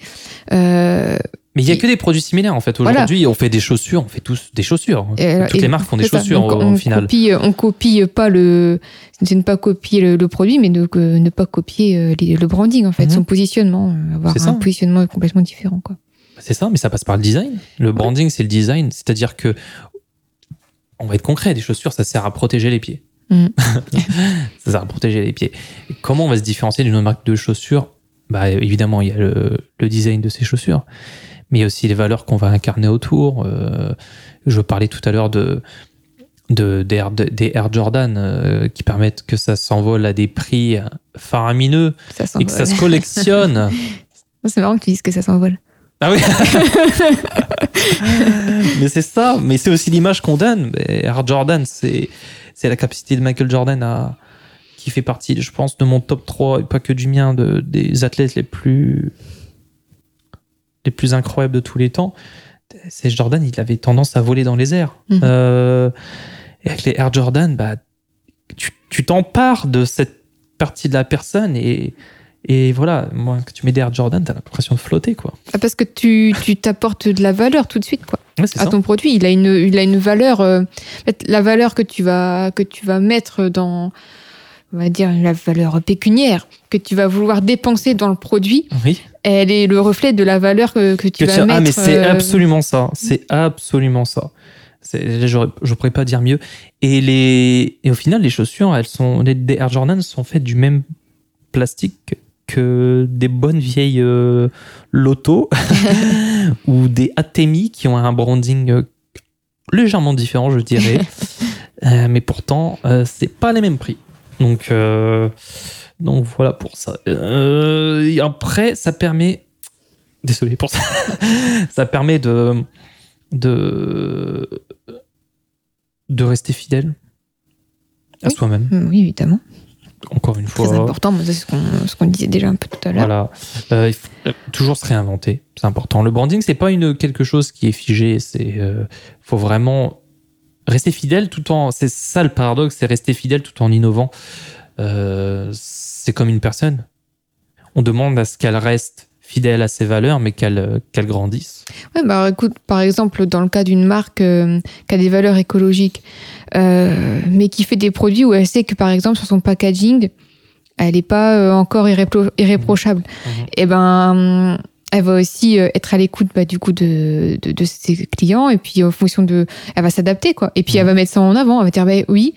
mais il n'y a que des produits similaires en fait. Aujourd'hui, on fait des chaussures, on fait tous des chaussures. Toutes les marques font des chaussures au, on final. Copie, on copie pas le, c'est ne pas copier le, produit, mais ne, ne, pas copier euh, le branding en fait, mhm. son positionnement, euh, avoir un positionnement complètement différent quoi. C'est ça, mais ça passe par le design. Le branding, c'est le design, c'est-à-dire que on va être concret. Des chaussures, ça sert à protéger les pieds. Mhm. [laughs] ça sert à protéger les pieds. comment on va se différencier d'une marque de chaussures? Bah évidemment, il y a le, le design de ces chaussures mais aussi les valeurs qu'on va incarner autour. Euh, je parlais tout à l'heure de, de, des, Air, Jordan euh, qui permettent que ça s'envole à des prix faramineux et que ça se collectionne. [laughs] c'est marrant que tu dises que ça s'envole. Ah oui [laughs] Mais c'est ça, mais c'est aussi l'image qu'on donne. Air Jordan, c'est la capacité de Michael Jordan à, qui fait partie, je pense, de mon top 3, et pas que du mien, de, des athlètes les plus les plus incroyables de tous les temps, c'est Jordan, il avait tendance à voler dans les airs. Mhm. Euh, et avec les Air Jordan, bah, tu t'empares de cette partie de la personne et, et voilà, moi, quand tu mets des Air Jordan, t'as l'impression de flotter, quoi. Ah, parce que tu t'apportes de la valeur tout de suite, quoi. à ton produit, il a une, il a une valeur, euh, la valeur que tu vas, que tu vas mettre dans, on va dire, la valeur pécuniaire que tu vas vouloir dépenser dans le produit, oui. elle est le reflet de la valeur que, que tu vas mettre. Ah, mais c'est euh, absolument ça. C'est absolument ça. Je ne pourrais pas dire mieux. Et, les, et au final, les chaussures, elles sont, les, Air Jordan sont faites du même plastique que des bonnes vieilles euh, Lotto [laughs] [laughs] ou des Atemi qui ont un branding euh, légèrement différent, je dirais. [laughs] mais pourtant, c'est pas les mêmes prix. Donc, euh, donc voilà pour ça. Euh, après, ça permet. Désolé pour ça. [laughs] ça permet de, de, de rester fidèle à soi-même. Mm, oui, évidemment. Encore une fois. C'est important, c'est ce qu'on disait déjà un peu tout à l'heure. Voilà. Euh, il faut toujours se réinventer, c'est important. Le branding, c'est pas une, quelque chose qui est figé. C'est faut vraiment rester fidèle tout en. C'est ça le paradoxe, c'est rester fidèle tout en innovant. Euh, c'est comme une personne. On demande à ce qu'elle reste fidèle à ses valeurs, mais qu'elle qu'elle grandisse. Ouais, bah écoute, par exemple, dans le cas d'une marque euh, qui a des valeurs écologiques, euh, mais qui fait des produits où elle sait que, par exemple, sur son packaging, elle n'est pas encore irréprochable. Mmh. Et eh ben, elle va aussi euh, être à l'écoute bah, du coup de, de, de ses clients et puis en fonction de, elle va s'adapter quoi. Et puis elle va mettre ça en avant. Elle va dire bah, oui,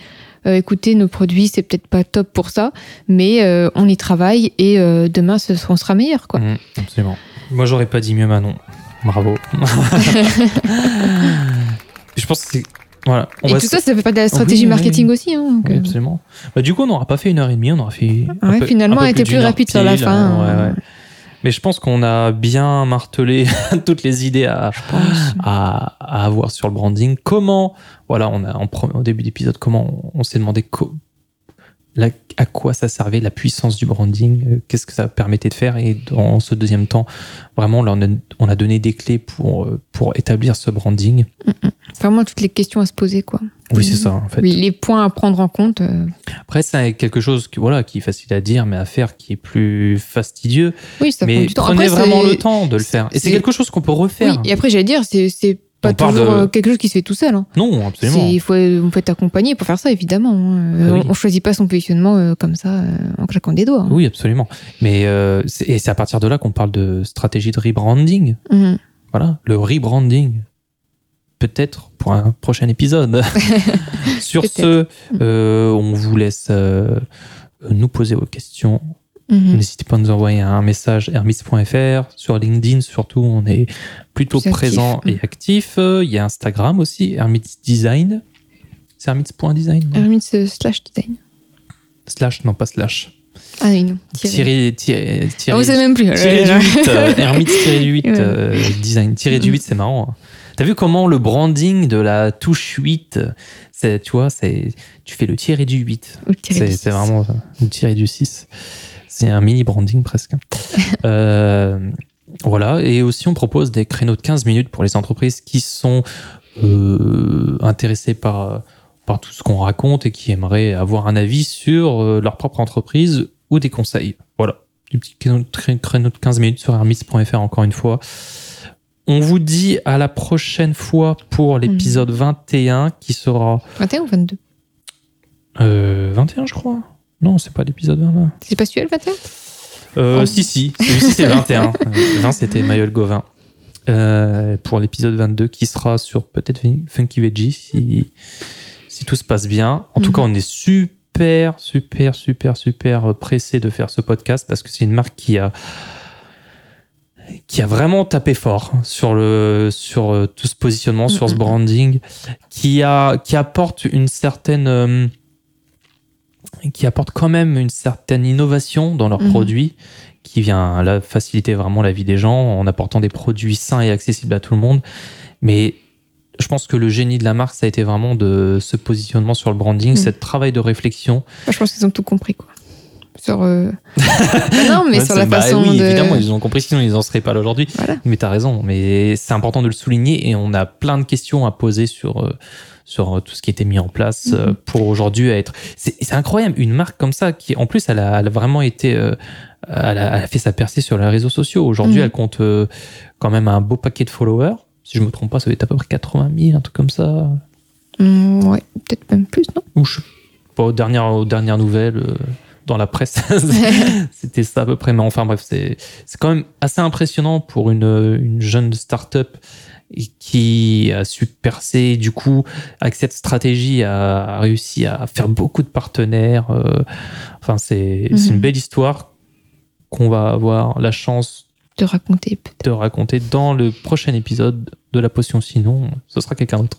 euh, écoutez, nos produits c'est peut-être pas top pour ça, mais euh, on y travaille et euh, demain ce, on sera meilleur quoi. Mm, absolument. Moi, j'aurais pas dit mieux Manon. Bravo. [laughs] je pense que c'est. Voilà. On et tout ça, ça fait pas de la stratégie Oui, marketing oui. aussi. Hein, donc, Oui, absolument. Bah, du coup, on n'aura pas fait une heure et demie, on aura fait. Ouais, peu- finalement, elle était plus rapide sur la fin, ouais, ouais. Mais je pense qu'on a bien martelé [laughs] toutes les idées à, à, à avoir sur le branding. Comment, voilà, on a en au début d'épisode, comment on, on s'est demandé co- la- à quoi ça servait la puissance du branding, euh, qu'est-ce que ça permettait de faire. Et dans ce deuxième temps, vraiment, là, on a, on a donné des clés pour, euh, pour établir ce branding. Vraiment toutes les questions à se poser quoi. Oui, c'est ça, en fait. Oui, les points à prendre en compte. euh, Après, c'est quelque chose qui, voilà, qui est facile à dire, mais à faire qui est plus fastidieux. Oui, ça prend mais du temps. prenez Après, vraiment le temps de le faire. Et c'est quelque chose qu'on peut refaire. Oui, et après j'allais dire, c'est pas On toujours de- euh, quelque chose qui se fait tout seul. Hein. Non, absolument. Il faut, on peut être accompagné pour faire ça, évidemment. hein. Euh, Ah oui. On on choisit pas son positionnement euh, comme ça, euh, en claquant des doigts. hein. Oui, absolument. Mais euh, et c'est à partir de là qu'on parle de stratégie de rebranding. Mhm. Voilà, le rebranding. Peut-être pour un prochain épisode. [laughs] Sur ce, euh, on vous laisse euh, nous poser vos questions. Mhm. N'hésitez pas à nous envoyer un message hermis.fr. Sur LinkedIn, surtout, on est plutôt Plus actif. présent et actif. Euh, Il y a Instagram aussi, Hermits Design. C'est hermits.design Hermits euh, slash design. Slash, non pas slash. Ah oui, non. Tiré, tiré, Ah, tiré, vous savez même plus. tiré du 8. euh, Hermits tiré du 8 Ouais. euh, design. Tiré du Mm. 8, c'est marrant. T'as vu comment le branding de la touche 8, c'est, tu vois, c'est, tu fais le tiré du 8. ou tirer C'est c'est vraiment le tiré du 6. C'est un mini branding presque. [laughs] Euh, voilà. Et aussi, on propose des créneaux de 15 minutes pour les entreprises qui sont euh, intéressées par, par tout ce qu'on raconte et qui aimeraient avoir un avis sur euh, leur propre entreprise ou des conseils. Voilà. Du petit créneau de créneau de 15 minutes sur hermis.fr encore une fois. On vous dit à la prochaine fois pour l'épisode 21 qui sera 21 ou 22 euh, 21, je crois. Non, c'est pas l'épisode 21. C'est pas celui-là le 21 Euh, Oh. Si, si. Celui-ci, c'est 21. [laughs] Euh, 20, c'était Mayol Gauvin. Euh, pour l'épisode 22, qui sera sur peut-être Funky Veggie, si, si tout se passe bien. En tout Mhm. cas, on est super, super, super, super pressé de faire ce podcast parce que c'est une marque qui a qui a vraiment tapé fort sur le sur euh, tout ce positionnement, sur ce branding, qui a qui apporte une certaine euh, qui apporte quand même une certaine innovation dans leurs Mhm. produits, qui vient là, faciliter vraiment la vie des gens en apportant des produits sains et accessibles à tout le monde. Mais je pense que le génie de la marque, ça a été vraiment de ce positionnement sur le branding, Mhm. ce travail de réflexion. Moi, Je pense qu'ils ont tout compris, quoi. Sur. euh, [laughs] Bah non, mais sur la bah façon oui, de. évidemment, ils ont compris, sinon ils n'en seraient pas là aujourd'hui. Voilà. Mais t'as raison, mais c'est important de le souligner et on a plein de questions à poser sur, euh, sur tout ce qui été mis en place euh, Mhm. pour aujourd'hui être. C'est incroyable, une marque comme ça qui, en plus, elle a, elle a vraiment été. euh, elle, a, elle a fait sa percée sur les réseaux sociaux. Aujourd'hui, Mhm. elle compte euh, quand même un beau paquet de followers. Si je me trompe pas, ça va être à peu près 80 000, un truc comme ça. Hum, ouais, peut-être même plus, non? Ou je sais pas, aux dernières, aux dernières nouvelles, euh, dans la presse, [laughs] [laughs] c'était ça à peu près. Mais enfin, bref, c'est quand même assez impressionnant pour une, une jeune start-up qui a su percer. Du coup, avec cette stratégie, a réussi à faire beaucoup de partenaires. euh, enfin, c'est c'est Mhm. une belle histoire qu'on va avoir la chance De raconter, peut-être. de raconter dans le prochain épisode de la potion. Sinon, ce sera quelqu'un d'autre.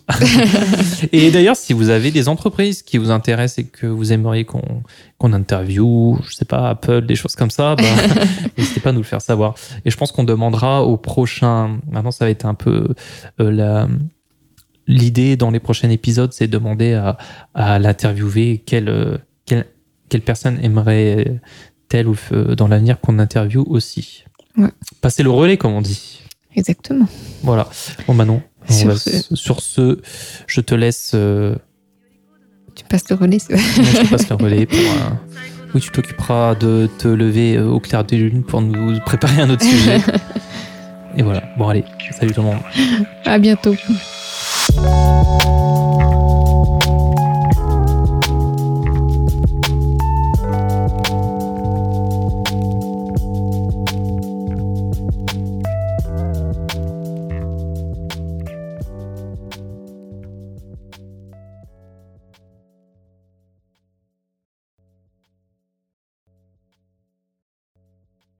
[laughs] et d'ailleurs, si vous avez des entreprises qui vous intéressent et que vous aimeriez qu'on qu'on interviewe, je sais pas, Apple, des choses comme ça, bah, [laughs] n'hésitez pas à nous le faire savoir. Et je pense qu'on demandera au prochain. Maintenant, ça va être un peu euh, la. L'idée dans les prochains épisodes, c'est de demander à, à l'interviewer quelle, euh, quelle, quelle personne aimerait telle ou euh, dans l'avenir qu'on interviewe aussi. Ouais. Passer le relais, comme on dit. Exactement. Voilà. Bon, Manon, on Sur va- ce- sur ce, je te laisse. euh, Tu passes le relais. c'est- je passe le relais pour. un- Oui, tu t'occuperas de te lever euh, au clair de lune pour nous préparer un autre [laughs] sujet. Et voilà. Bon, allez. Salut tout le monde. À bientôt.